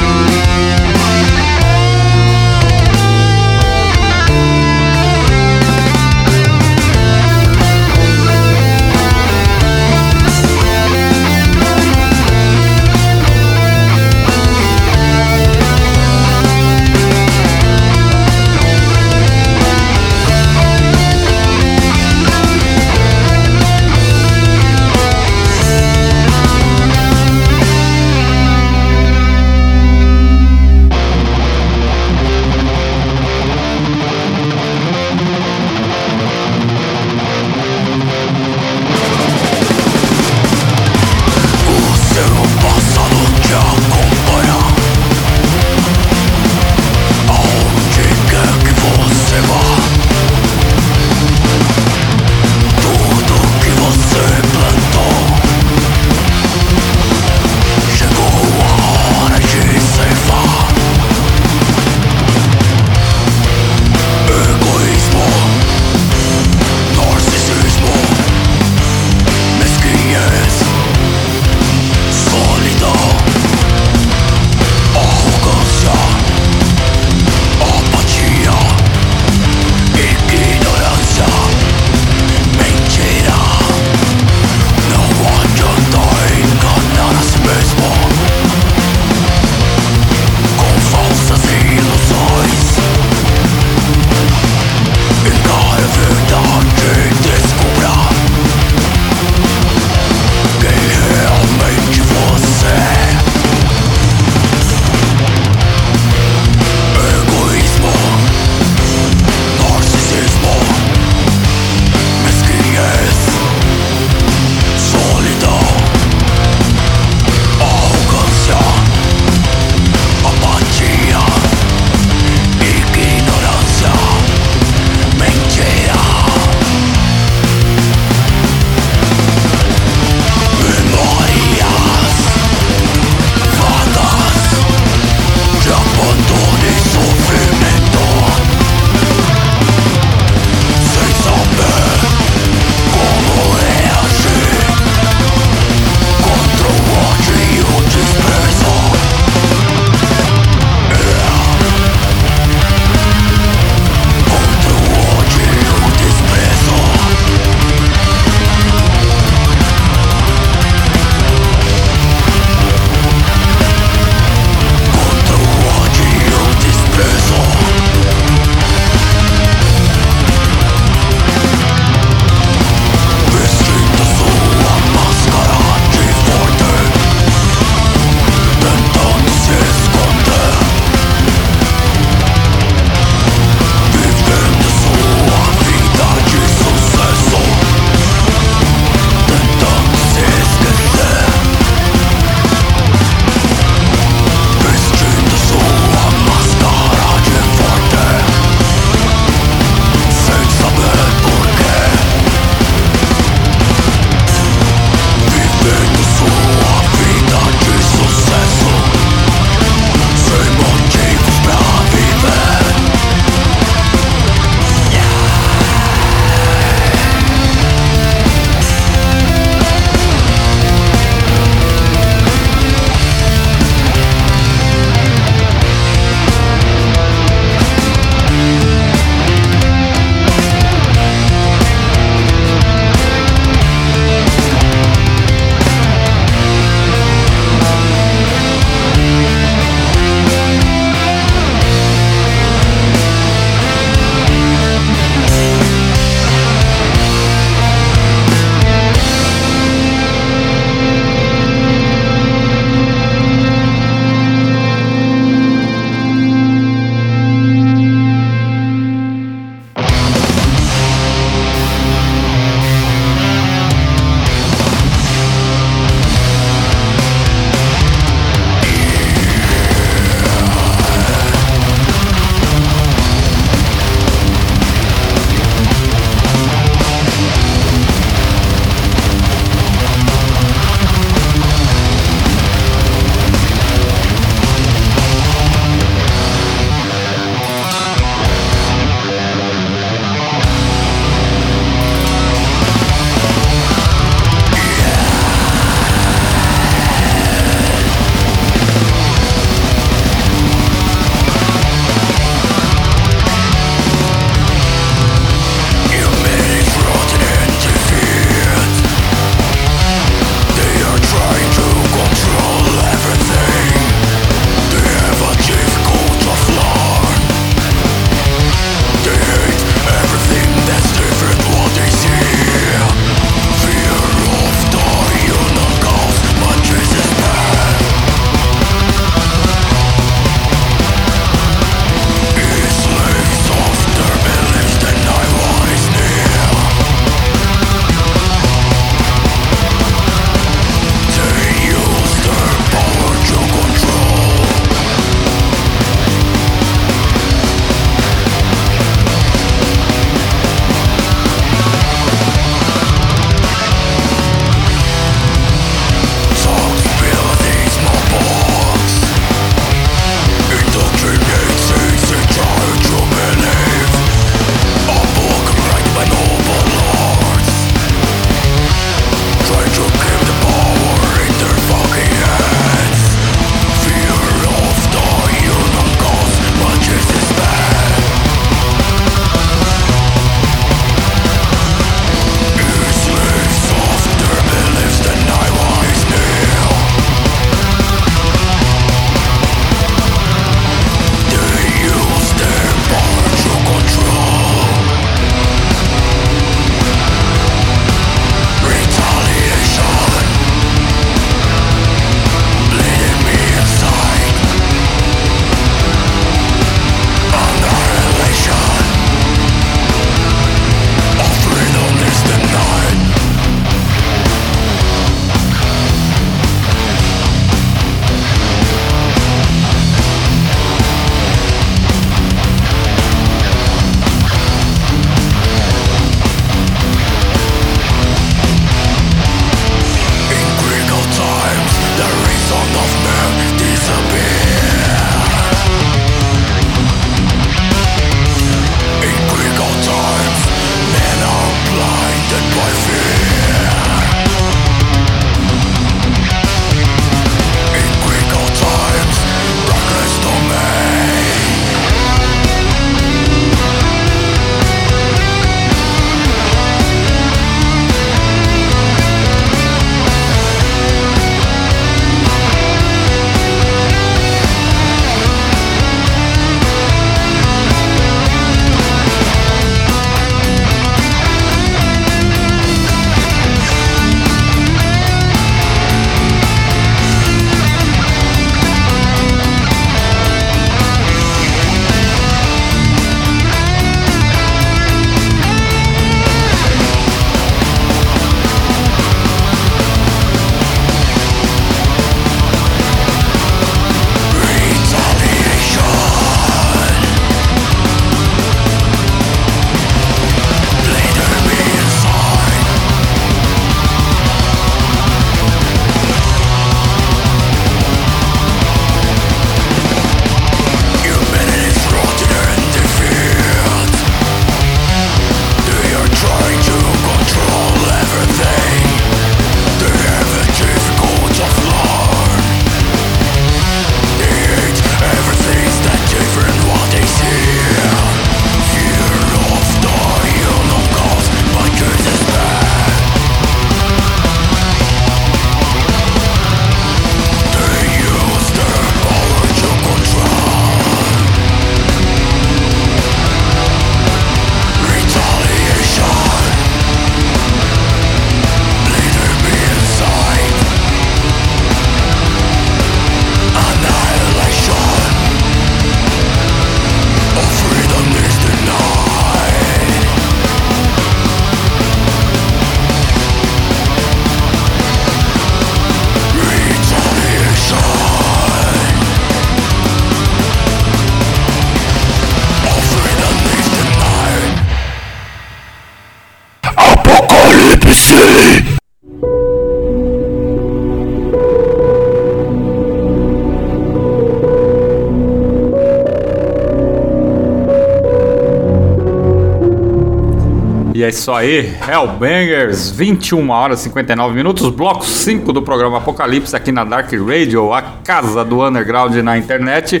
Isso aí, Hellbangers, 21 horas e 59 minutos, bloco 5 do programa Apocalipse aqui na Dark Radio, a casa do underground na internet,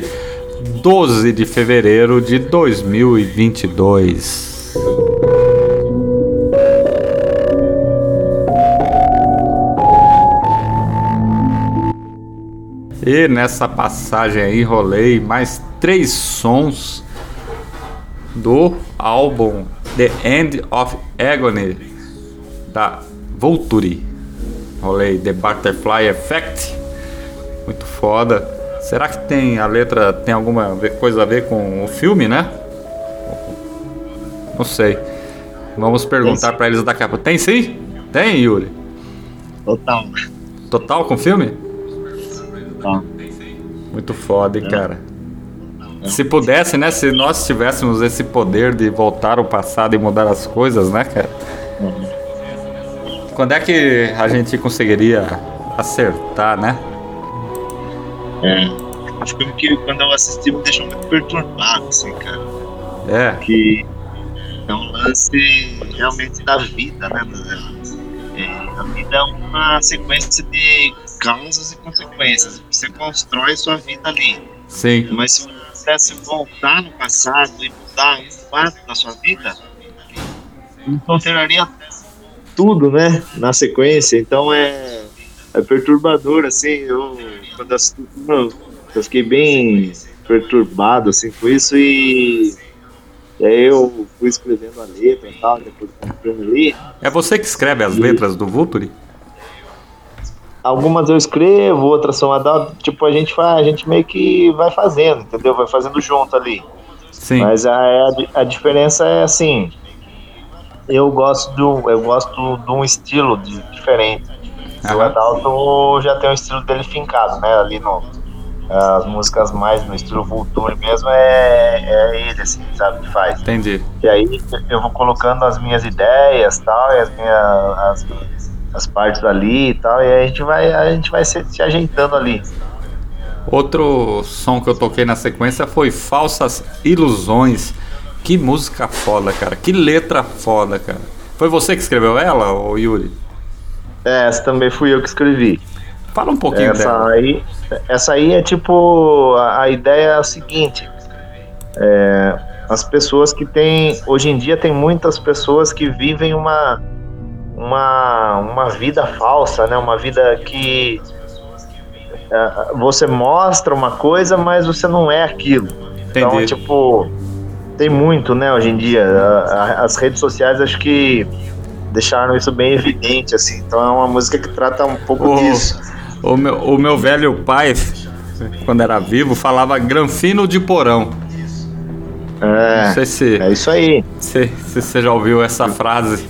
12 de fevereiro de 2022. E nessa passagem aí rolei mais três sons do álbum The End of Agony da Volturi. Rolei The Butterfly Effect. Muito foda. Será que tem a letra tem alguma coisa a ver com o filme, né? Não sei. Vamos perguntar para eles daqui a pouco. Tem sim? Tem, Yuri? Total. Total com filme? Tá. Muito foda, hein, cara. Se pudesse, né? Se nós tivéssemos esse poder de voltar ao passado e mudar as coisas, né, cara? Quando é que a gente conseguiria acertar, né? É. Acho que quando eu assisti me deixou muito perturbado, assim, cara. É. Que é um lance realmente da vida, né? É, a vida é uma sequência de causas e consequências. Você constrói sua vida ali. Sim. Mas se quisesse voltar no passado e mudar um fato da sua vida, então alteraria tudo, né? Na sequência. Então é, é perturbador, assim. Eu, quando assisti, eu, eu fiquei bem perturbado, assim, com isso e. E aí eu fui escrevendo a letra e tal, depois comprando ali. É você que escreve as letras do Vulturi? Algumas eu escrevo, outras são adaptadas. Tipo, a gente faz, a gente meio que vai fazendo, entendeu? Vai fazendo junto ali. Sim. Mas a, a, a diferença é assim. Eu gosto do, eu gosto de um estilo de, diferente. O Aham. Adalto já tem um estilo dele fincado, né? Ali no as músicas mais no estilo Vulture mesmo é, é ele assim, sabe, que faz. Entendi. E aí eu vou colocando as minhas ideias tal, e as minhas as, as partes ali e tal, e aí a gente vai, a gente vai se, se ajeitando ali. Outro som que eu toquei na sequência foi Falsas Ilusões. Que música foda, cara. Que letra foda, cara. Foi você que escreveu ela, ou Yuri? É, essa também fui eu que escrevi. Fala um pouquinho Essa dela. aí, essa aí é tipo a, a ideia é a seguinte: é, as pessoas que têm hoje em dia tem muitas pessoas que vivem uma uma, uma vida falsa, né? Uma vida que é, você mostra uma coisa, mas você não é aquilo. Então, Entendi. tipo, tem muito, né? Hoje em dia, A- a- as redes sociais acho que deixaram isso bem evidente, assim. Então é uma música que trata um pouco O, disso. o, meu, o meu velho pai, quando era vivo, falava granfino de porão. É, Não sei se, é isso aí. se, se você já ouviu essa frase.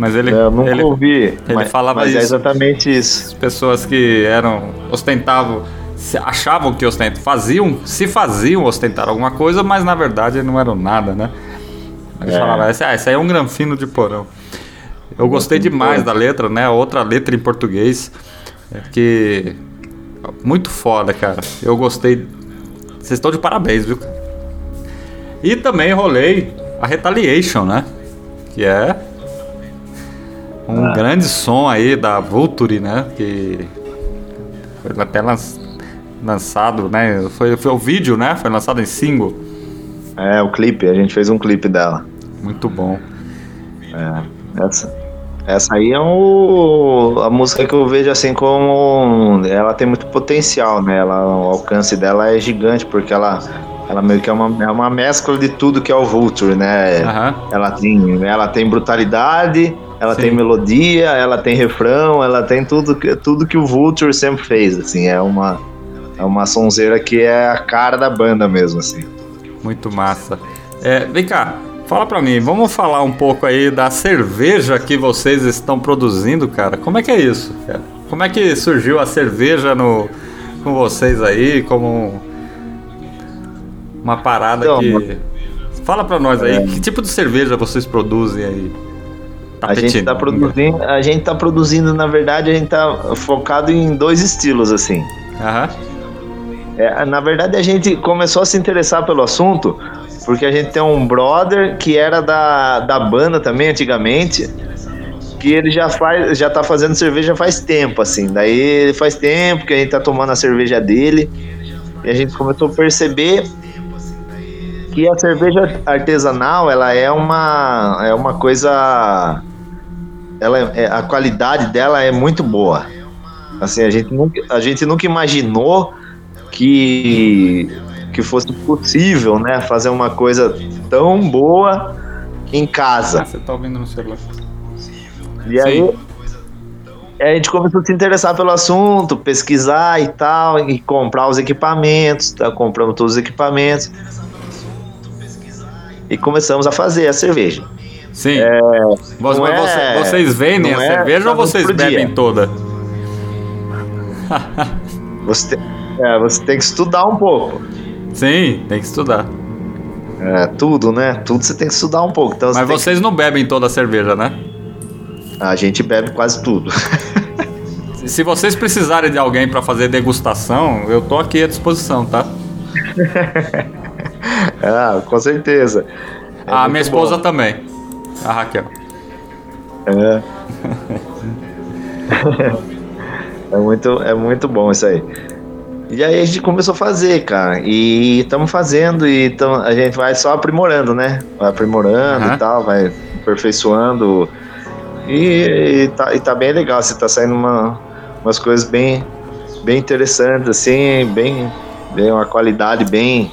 Mas ele, Eu nunca ele ouvi. mas, falava mas é isso. exatamente isso. pessoas que eram ostentavam, se achavam que ostentavam, faziam, se faziam ostentar alguma coisa, mas na verdade não eram nada, né? Ele É. falava, esse, ah, esse aí é um granfino de porão. Eu gostei demais da letra, né? Outra letra em português é que muito foda, cara. Eu gostei. Vocês estão de parabéns, viu? E também rolei a Retaliation, né? Que é um Ah. grande som aí da Vulture, né? Que foi até lan- lançado, né? Foi, foi o vídeo, né? Foi lançado em single. É, o clipe, a gente fez um clipe dela. Muito bom. É, essa, essa aí é o, a música que eu vejo assim como. Ela tem muito potencial, né? Ela, o alcance dela é gigante, porque ela, ela meio que é uma, é uma mescla de tudo que é o Vulture, né? Aham. Ela tem, ela tem brutalidade, ela Sim. tem melodia, ela tem refrão, ela tem tudo, que- tudo que o Vulture sempre fez, assim, é uma é uma sonzeira que é a cara da banda mesmo, assim. Muito massa. É, vem cá, fala pra mim, vamos falar um pouco aí da cerveja que vocês estão produzindo, cara. Como é que é isso, cara? Como é que surgiu a cerveja no, com vocês aí, como uma parada Então, que... Fala pra nós aí, que tipo de cerveja vocês produzem aí? A gente tá Tapetinho. produzindo, a gente tá produzindo, na verdade, a gente tá focado em dois estilos assim. É, na verdade, a gente começou a se interessar pelo assunto porque a gente tem um brother que era da, da banda também antigamente, que ele já faz, já tá fazendo cerveja faz tempo, assim. Daí faz tempo que a gente tá tomando a cerveja dele e a gente começou a perceber que a cerveja artesanal ela é uma é uma coisa ela é, a qualidade dela é muito boa assim a gente nunca, a gente nunca imaginou que que fosse possível né fazer uma coisa tão boa em casa Ah, você tá ouvindo no celular. e aí a gente começou a se interessar pelo assunto, pesquisar e tal, e comprar os equipamentos, tá? compramos todos os equipamentos. E começamos a fazer a cerveja. Sim. Você- não mas você- é- vocês vendem a é cerveja ou vocês pro dia. bebem toda? Você tem, é, você tem que estudar um pouco. Sim, tem que estudar. É, tudo, né? Tudo você tem que estudar um pouco. Então você Mas tem que- vocês não bebem toda a cerveja, né? A gente bebe quase tudo. Se vocês precisarem de alguém pra fazer degustação, eu tô aqui à disposição, tá? ah, com certeza. É a muito minha esposa bom. também. A Raquel. É. é, muito, é muito bom isso aí. E aí a gente começou a fazer, cara. E estamos fazendo e tamo, a gente vai só aprimorando, né? Vai aprimorando Aham. e tal, vai aperfeiçoando. E, e tá, e tá bem legal, você tá saindo uma, umas coisas bem, bem interessantes, assim, bem, bem uma qualidade bem,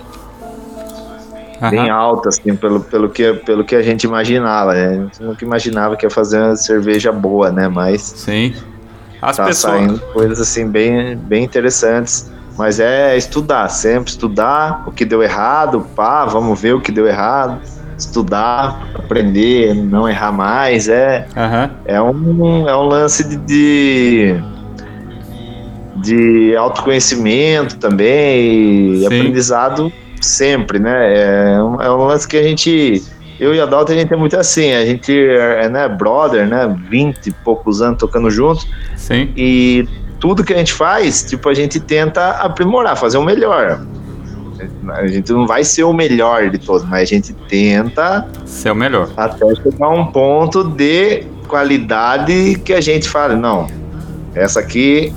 bem Aham. alta, assim, pelo, pelo, que, pelo que a gente imaginava, né? A gente nunca imaginava que ia fazer uma cerveja boa, né? Mas Sim. As tá pessoas. saindo coisas assim bem, bem interessantes. Mas é estudar, sempre estudar o que deu errado, pá, vamos ver o que deu errado, estudar, aprender, não errar mais, é, Aham. é, um, é um lance de, de, de autoconhecimento também, e Sim. aprendizado sempre, né? É um, é um lance que a gente, eu e a Dalton, a gente é muito assim, a gente é né, brother, né? 20 e poucos anos tocando juntos, Sim. e tudo que a gente faz, tipo, a gente tenta aprimorar, fazer o melhor. A gente não vai ser o melhor de todos, mas a gente tenta Ser o melhor. até chegar a um ponto de qualidade que a gente fala, não, essa aqui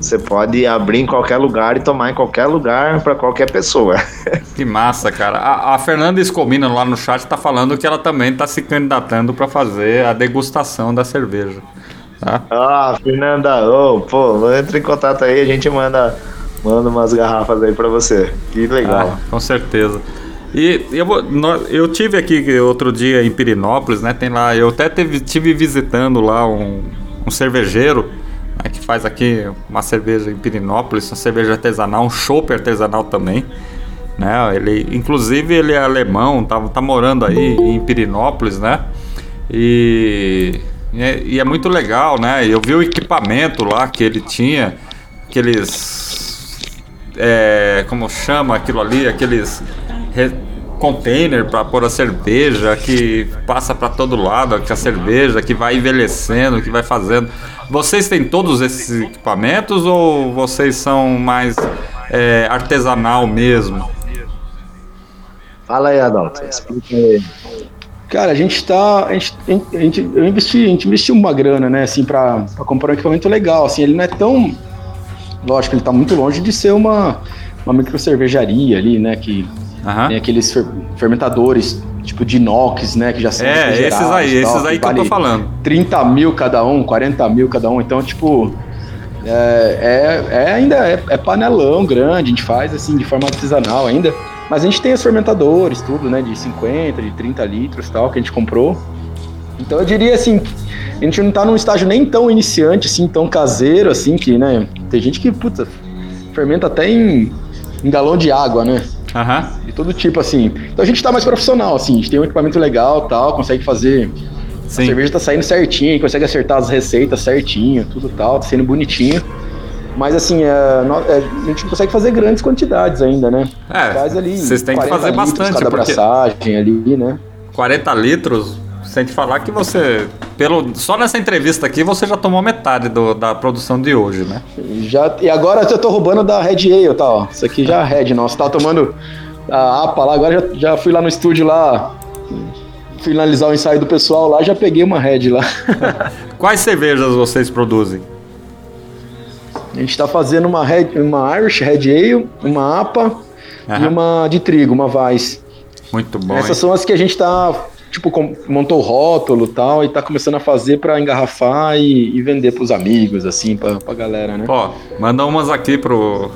você pode abrir em qualquer lugar e tomar em qualquer lugar para qualquer pessoa. Que massa, cara. A, a Fernanda Escomina lá no chat tá falando que ela também tá se candidatando pra fazer a degustação da cerveja. Tá? Ah, Fernanda, ô, pô, entra em contato aí, a gente manda, manda umas garrafas aí para você. Que legal. Ah, com certeza. E eu, eu tive aqui outro dia em Pirinópolis, né? Tem lá, eu até teve, tive visitando lá um, um cervejeiro que faz aqui uma cerveja em Pirinópolis, uma cerveja artesanal, um chopp artesanal também. Né? Ele, inclusive ele é alemão, tá, tá morando aí em Pirinópolis, né? E, e é, é muito legal, né? Eu vi o equipamento lá que ele tinha, aqueles é, como chama aquilo ali, aqueles re- container para pôr a cerveja que passa para todo lado, que a cerveja que vai envelhecendo, que vai fazendo. Vocês têm todos esses equipamentos ou vocês são mais é, artesanal mesmo? Fala aí, Adalto, explica aí. Cara, a gente tá. A gente, a gente, eu investi, a gente investiu uma grana, né, assim, pra, pra comprar um equipamento legal. Assim, ele não é tão. Lógico, ele tá muito longe de ser uma, uma micro cervejaria ali, né? Que Aham. tem aqueles fer- fermentadores tipo de inox, né? Que já são É, esses aí, tal, esses aí que eu tô vale falando. 30 mil cada um, 40 mil cada um. Então, tipo. É, é, é ainda é, é panelão grande, a gente faz assim de forma artesanal ainda. Mas a gente tem os fermentadores, tudo, né? De 50, de 30 litros e tal, que a gente comprou. Então eu diria assim, a gente não tá num estágio nem tão iniciante, assim, tão caseiro, assim, que, né? Tem gente que, puta, fermenta até em, em galão de água, né? Aham. De todo tipo, assim. Então a gente tá mais profissional, assim, a gente tem um equipamento legal tal, consegue fazer. A Sim. cerveja tá saindo certinho, consegue acertar as receitas certinho, tudo tal, tá saindo bonitinho. Mas assim, é, nó- é, a gente não consegue fazer grandes quantidades ainda, né? É, vocês têm que 40 fazer bastante, cada porque- abraçagem ali, né? 40 litros, sem te falar que você. Pelo, só nessa entrevista aqui você já tomou metade do- da produção de hoje, né? Já, e agora eu tô roubando da Red Ale, tá? Ó. Isso aqui já é Red, nossa. Tava tomando a APA lá, agora já, já fui lá no estúdio lá finalizar o ensaio do pessoal lá, já peguei uma Red lá. Quais cervejas vocês produzem? A gente tá fazendo uma, Red, uma Irish Red Ale, uma APA e Aham. uma de trigo, uma Weiss. Muito bom. Essas hein? são as que a gente tá, tipo, montou o rótulo e tal, e tá começando a fazer pra engarrafar e, e vender pros amigos, assim, pra, pra galera, né? Ó, manda umas aqui pro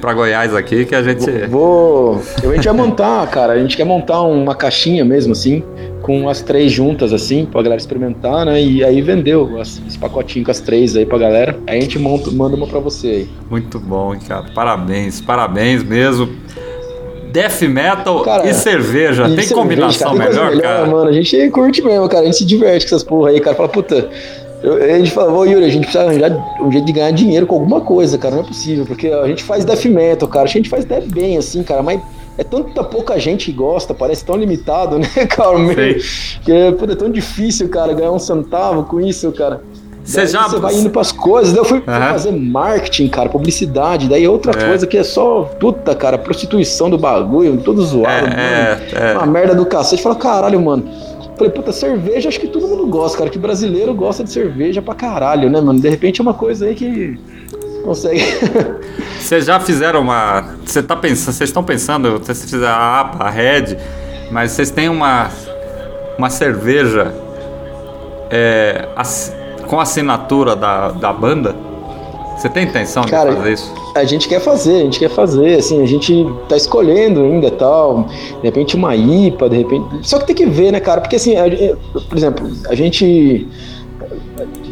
pra Goiás aqui que a gente Vou. A gente vai montar, cara. A gente quer montar uma caixinha mesmo, assim, com as três juntas, assim, pra galera experimentar, né? E aí vendeu as- esse pacotinho com as três aí pra galera. Aí a gente monta, manda uma pra você aí. muito bom, cara. Parabéns, parabéns mesmo. Death metal Cara, e cerveja, E tem cerveja, combinação cara, tem coisa melhor, cara? Mano, a gente curte mesmo, cara. A gente se diverte com essas porra aí, cara. Fala, puta. eu- a gente fala, ô Yuri, a gente precisa arranjar um jeito de ganhar dinheiro com alguma coisa, cara. Não é possível, porque a gente faz death metal, cara. A gente faz até bem, assim, cara, mas é tanta pouca gente que gosta, parece tão limitado, né, cara? Meio- Que puta, é tão difícil, cara, ganhar um centavo com isso, cara. Você já- Você vai indo pras coisas. Daí eu fui, Aham. fazer marketing, cara, publicidade. Daí outra É. coisa que é só, puta, cara, prostituição do bagulho, todo zoado. É, mano. é, é. Uma merda do cacete. Fala, caralho, mano. Falei, puta, cerveja acho que todo mundo gosta, cara. Que brasileiro gosta de cerveja pra caralho, né, mano? De repente é uma coisa aí que consegue. Vocês já fizeram uma. Você tá pensando, vocês estão pensando, vocês fizeram a APA, a Red, mas vocês têm uma uma cerveja é, com assinatura da, da banda? Você tem intenção Cara, de fazer isso? A gente quer fazer, a gente quer fazer, assim, a gente tá escolhendo ainda tal, de repente uma IPA, de repente. Só que tem que ver, né, cara? Porque assim, a- por exemplo, a gente.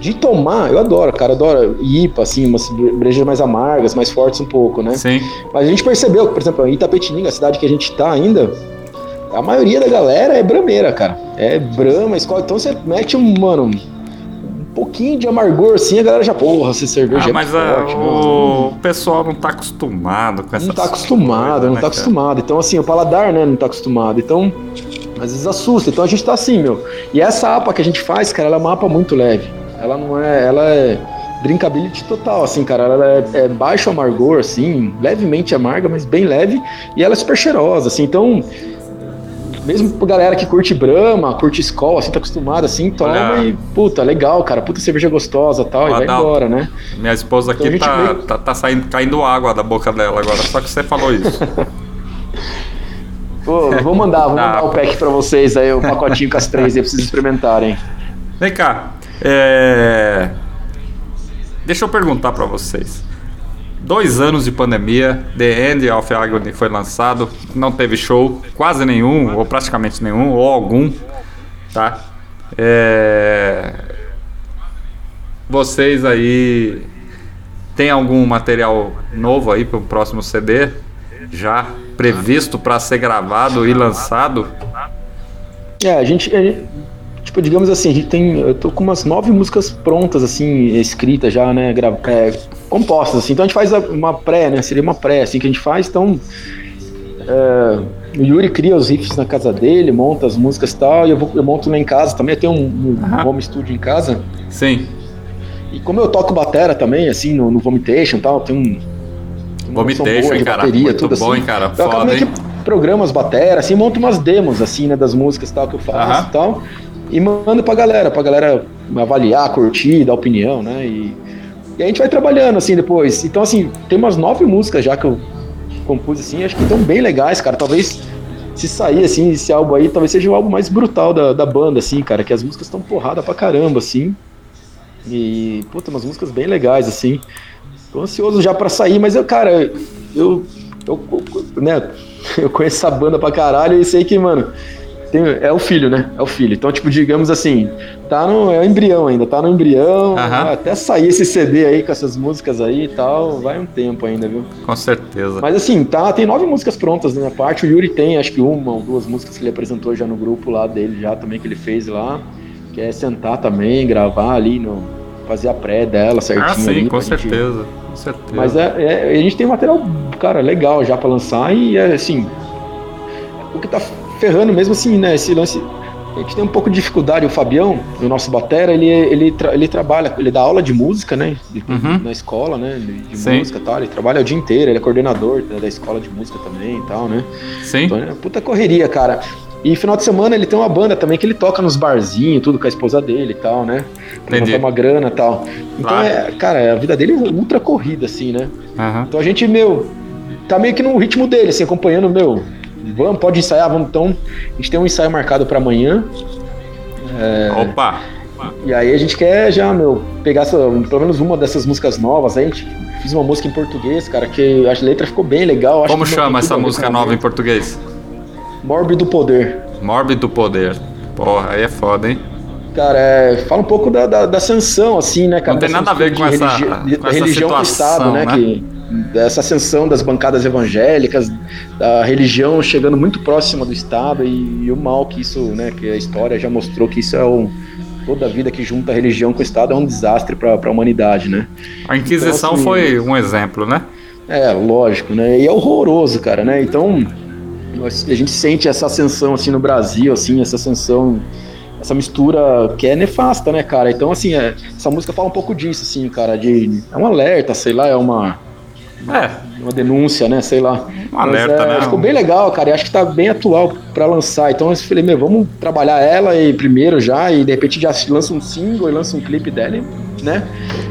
De tomar, eu adoro, cara, adoro IPA, assim, umas brejas mais amargas, mais fortes um pouco, né? Sim. Mas a gente percebeu que, por exemplo, em Itapetininga, a cidade que a gente tá ainda, a maioria da galera é brameira, cara. É brama, escola. Então você mete um, mano, pouquinho de amargor assim, a galera já, porra, essa cerveja Ah, é mas ah, forte, né? o pessoal não tá acostumado com essa Não tá acostumado, não tá acostumado. Então, assim, o paladar, né, não tá acostumado. Então, às vezes assusta. Então a gente tá assim, meu. E essa APA que a gente faz, cara, ela é uma APA muito leve. Ela não é. Ela é drinkability total, assim, cara. Ela é, é baixo amargor, assim, levemente amarga, mas bem leve. E ela é super cheirosa, assim. Então. Mesmo pra galera que curte Brahma, curte Skol, assim, tá acostumada, assim, toma Olha. e, puta, legal, cara, puta cerveja gostosa tal, e vai embora, né? Minha esposa Então aqui gente tá, meio- tá, tá saindo, caindo água da boca dela agora, só que você falou isso. Pô, vou mandar, vou Tá. mandar o pack pra vocês aí, o pacotinho com as três aí pra vocês experimentarem. Vem cá, é... deixa eu perguntar pra vocês. Dois anos de pandemia, The End of Agony foi lançado, não teve show, quase nenhum, ou praticamente nenhum, ou algum, tá? É... Vocês aí tem algum material novo aí para o próximo CD já previsto para ser gravado e lançado? É, a gente, a gente- Tipo, digamos assim, a gente tem. Eu tô com umas nove músicas prontas, assim, escritas já, né? gra- é, compostas, assim. Então a gente faz uma pré, né? Seria uma pré, assim, que a gente faz. Então. é, o Yuri cria os riffs na casa dele, monta as músicas e tal, e eu, vou, eu monto lá em casa também. Eu tenho um, um Aham. home studio em casa. Sim. E como eu toco batera também, assim, no, no Vomitation e tal, tem um. Vomitation, de cara, bateria, muito tudo bom, assim. hein, cara, foda, hein? que programa as batera, assim, monto umas demos, assim, né, das músicas e tal que eu faço e tal. E mando pra galera, pra galera avaliar, curtir, dar opinião, né? E, e a gente vai trabalhando, assim, depois. Então, assim, tem umas nove músicas já que eu compus, assim, acho que estão bem legais, cara. Talvez se sair, assim, esse álbum aí, talvez seja o álbum mais brutal da, da banda, assim, cara. Que as músicas estão porrada pra caramba, assim. E, puta, umas músicas bem legais, assim. Tô ansioso já pra sair, mas eu, cara, eu, eu, né, eu conheço essa banda pra caralho e sei que, mano, tem- é o filho, né? É o filho. Então, tipo, digamos assim, tá no é o embrião ainda, tá no embrião. Até sair esse CD aí com essas músicas aí e tal, vai um tempo ainda, viu? Com certeza. Mas assim, tá, tem nove músicas prontas da minha parte. O Yuri tem, acho que uma ou duas músicas que ele apresentou já no grupo lá dele, já também que ele fez lá. Que é sentar também, gravar ali, no, fazer a pré dela certinho. ah, sim, ali com pra gente- certeza. Com certeza. mas é, é- a gente tem material, cara, legal já pra lançar e é, assim. O que tá ferrando mesmo assim, né? Esse lance. A gente tem um pouco de dificuldade. O Fabião, o nosso batera, ele, ele, tra ele trabalha, ele dá aula de música, né? Uhum. Na escola, né? De, Sim. música e tal. Ele trabalha o dia inteiro, ele é coordenador da, escola de música também e tal, né? Sim. Então é puta correria, cara. E final de semana ele tem uma banda também que ele toca nos barzinhos, tudo com a esposa dele e tal, né? Pra Entendi. uma grana e tal. Então Claro. é, cara, a vida dele é ultra corrida, assim, né? Aham. Então a gente, meu, tá meio que no ritmo dele, assim, acompanhando, meu. Vamos, pode ensaiar, vamos então. A gente tem um ensaio marcado pra amanhã. Opa! E aí a gente quer já, meu, pegar essa, pelo menos uma dessas músicas novas. A gente fiz uma música em português, cara, que a letra ficou bem legal. Como chama essa música nova em português? Mórbido Poder. Mórbido Poder. Porra, aí é foda, hein? Cara, é, fala um pouco da, da, da ascensão, assim, né, cara? Não tem nada a ver com essa- com essa religião situação, Estado, né? né? Que, dessa ascensão das bancadas evangélicas, da religião chegando muito próxima do Estado e, o mal que isso, né? Que a história já mostrou que isso é um. Toda vida que junta a religião com o Estado é um desastre para a humanidade, né? A Inquisição Então, assim, foi um exemplo, né? É, lógico, né? E é horroroso, cara, né? Então, a gente sente essa ascensão, assim, no Brasil, assim, essa ascensão, essa mistura que é nefasta, né, cara? Então, assim, é- essa música fala um pouco disso, assim, cara, de... É um alerta, sei lá, é uma, É, uma denúncia, né, sei lá. Um alerta, é, né? Ficou bem legal, cara, e acho que tá bem atual pra lançar. Então, eu falei, meu, vamos trabalhar ela e primeiro já, e de repente já lança um single e lança um clipe dela, né?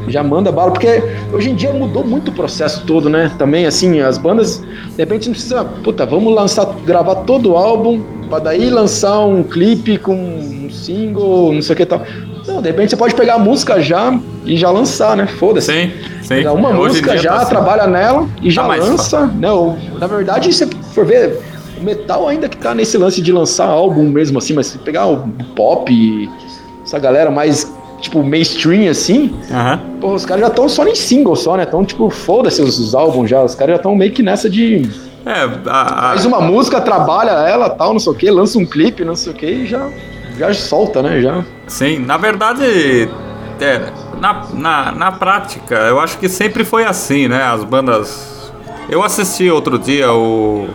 Já manda bala, porque hoje em dia mudou muito o processo todo, né? Também, assim, as bandas, de repente não precisa, puta, vamos lançar, gravar todo o álbum, pra daí lançar um clipe com um single, não sei o que tal. Não, de repente você pode pegar a música já e já lançar, né? Foda-se. sim, sim. Pegar uma Hoje em música já, tá assim. trabalha nela e já mais lança. Né? O- na verdade, se você for ver, o metal ainda que tá nesse lance de lançar álbum mesmo assim, mas se pegar o pop, essa galera mais tipo mainstream assim, pô, os caras já estão só em single só, né? Então, tipo, foda-se os, os álbuns já. Os caras já estão meio que nessa de. É, a, a- Faz uma música, trabalha ela, tal, não sei o que, lança um clipe, não sei o que, e já, já solta, né? Já. Sim, na verdade, é, na, na, na prática, eu acho que sempre foi assim, né? As bandas. Eu assisti outro dia o.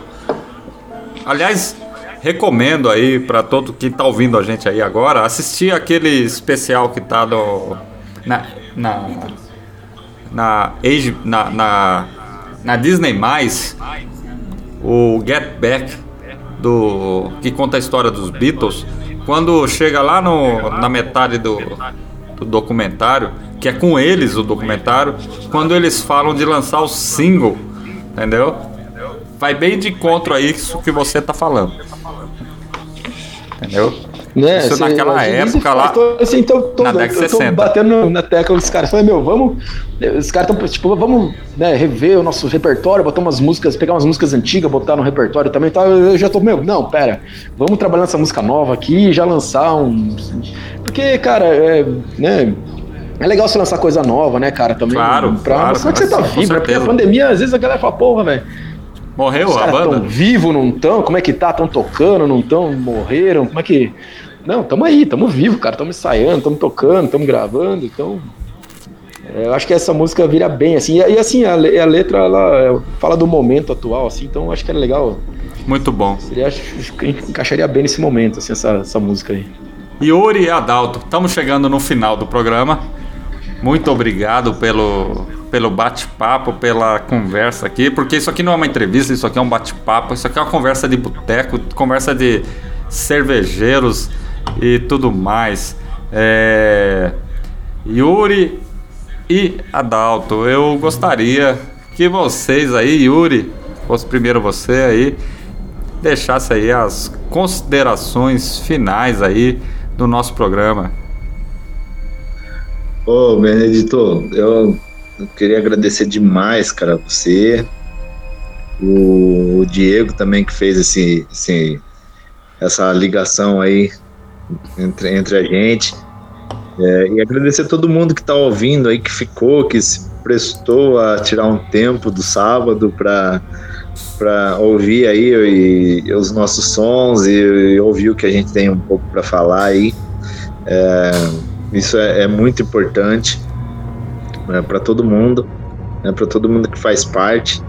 Aliás, recomendo aí pra todo que tá ouvindo a gente aí agora, assistir aquele especial que tá no. Na. Na. Na, na, na, na Disney, o Get Back, do que conta a história dos Beatles, quando chega lá no, na metade do, do documentário, que é com eles o documentário, quando eles falam de lançar o single, entendeu? Vai bem de encontro a isso que você tá falando. Entendeu? Né? Isso cê- naquela às vezes época lá, todo- assim, então, tô, na década de eu tô 60. batendo na tecla dos caras. Falei, meu, vamos. Os caras estão, tipo, vamos né, rever o nosso repertório, botar umas músicas, pegar umas músicas antigas, botar no repertório também. Tá, eu já tô, meu, não, pera, vamos trabalhar nessa música nova aqui e já lançar um. Porque, cara, é, né. É legal você lançar coisa nova, né, cara? Também. Claro, pra claro, mostrar que você tá vivo, né? Porque a pandemia, às vezes a galera fala, porra, velho. morreu Os a banda? estão vivos, não estão? Como é que tá? Estão tocando, não estão? Morreram? Como é que. Não, tamo aí, tamo vivo, cara. Tamo ensaiando, tamo tocando, tamo gravando, então. é, eu acho que essa música vira bem, assim. E, e, assim, a, a letra, ela é, fala do momento atual, assim, então acho que é legal. Muito bom. Seria, acho que encaixaria bem nesse momento, assim, essa, essa música aí. Yuri e Adalto, estamos chegando no final do programa. Muito obrigado pelo, pelo bate-papo, pela conversa aqui, porque isso aqui não é uma entrevista, isso aqui é um bate-papo, isso aqui é uma conversa de boteco, conversa de cervejeiros e tudo mais. É, Yuri e Adalto, eu gostaria que vocês aí, Yuri, fosse primeiro você aí, deixasse aí as considerações finais aí do nosso programa. Ô, Benedito, eu queria agradecer demais, cara, você, o, o Diego também que fez esse, esse- essa ligação aí entre, entre a gente. É, e agradecer a todo mundo que está ouvindo aí, que ficou, que se prestou a tirar um tempo do sábado para para ouvir aí e- e os nossos sons e, e ouvir o que a gente tem um pouco para falar aí. É, isso é, é muito importante né, para todo mundo, né, para todo mundo que faz parte.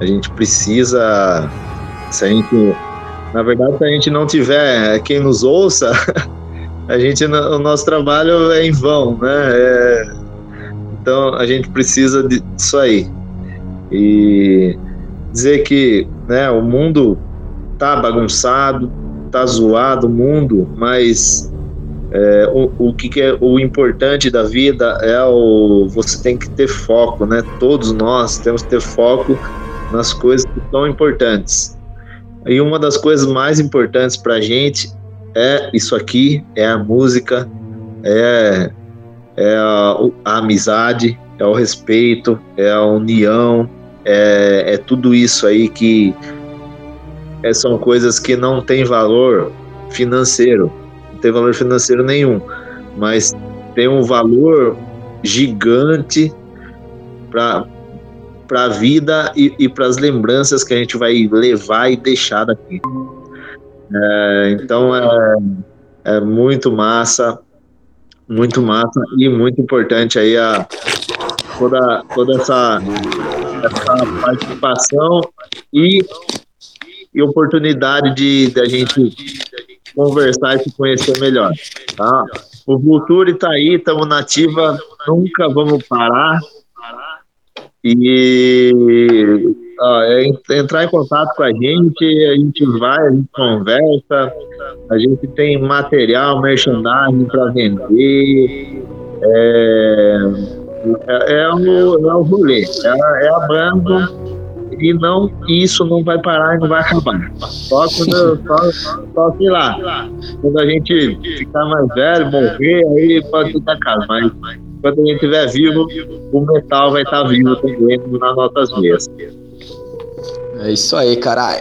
A gente precisa, se a gente Na verdade, se a gente não tiver quem nos ouça, a gente, o nosso trabalho é em vão, né? É, então a gente precisa disso aí. E dizer que né, o mundo tá bagunçado, tá zoado o mundo, mas é, o, o que, que, é o importante da vida é o você tem que ter foco, né? Todos nós temos que ter foco nas coisas que são importantes. E uma das coisas mais importantes para a gente é isso aqui, é a música, é, é a, a amizade, é o respeito, é a união, é, é tudo isso aí que é, são coisas que não tem valor financeiro, não tem valor financeiro nenhum, mas tem um valor gigante para para a vida e, e para as lembranças que a gente vai levar e deixar daqui. É, então é, é muito massa, muito massa e muito importante aí a toda, toda essa, essa participação e e oportunidade de, de a gente conversar e se conhecer melhor. Tá? O Vulture está aí, estamos na ativa, nunca vamos parar. E ó, é entrar em contato com a gente, a gente vai, a gente conversa, a gente tem material, merchandising para vender. É, é, é, o, é o rolê, é, é a banda e não isso não vai parar e não vai acabar. Só quando só, só sei lá, quando a gente ficar mais velho, morrer, aí pode ficar caro, mas quando a gente estiver vivo, o metal vai estar vivo também nas nossas mesas. É isso aí, caralho.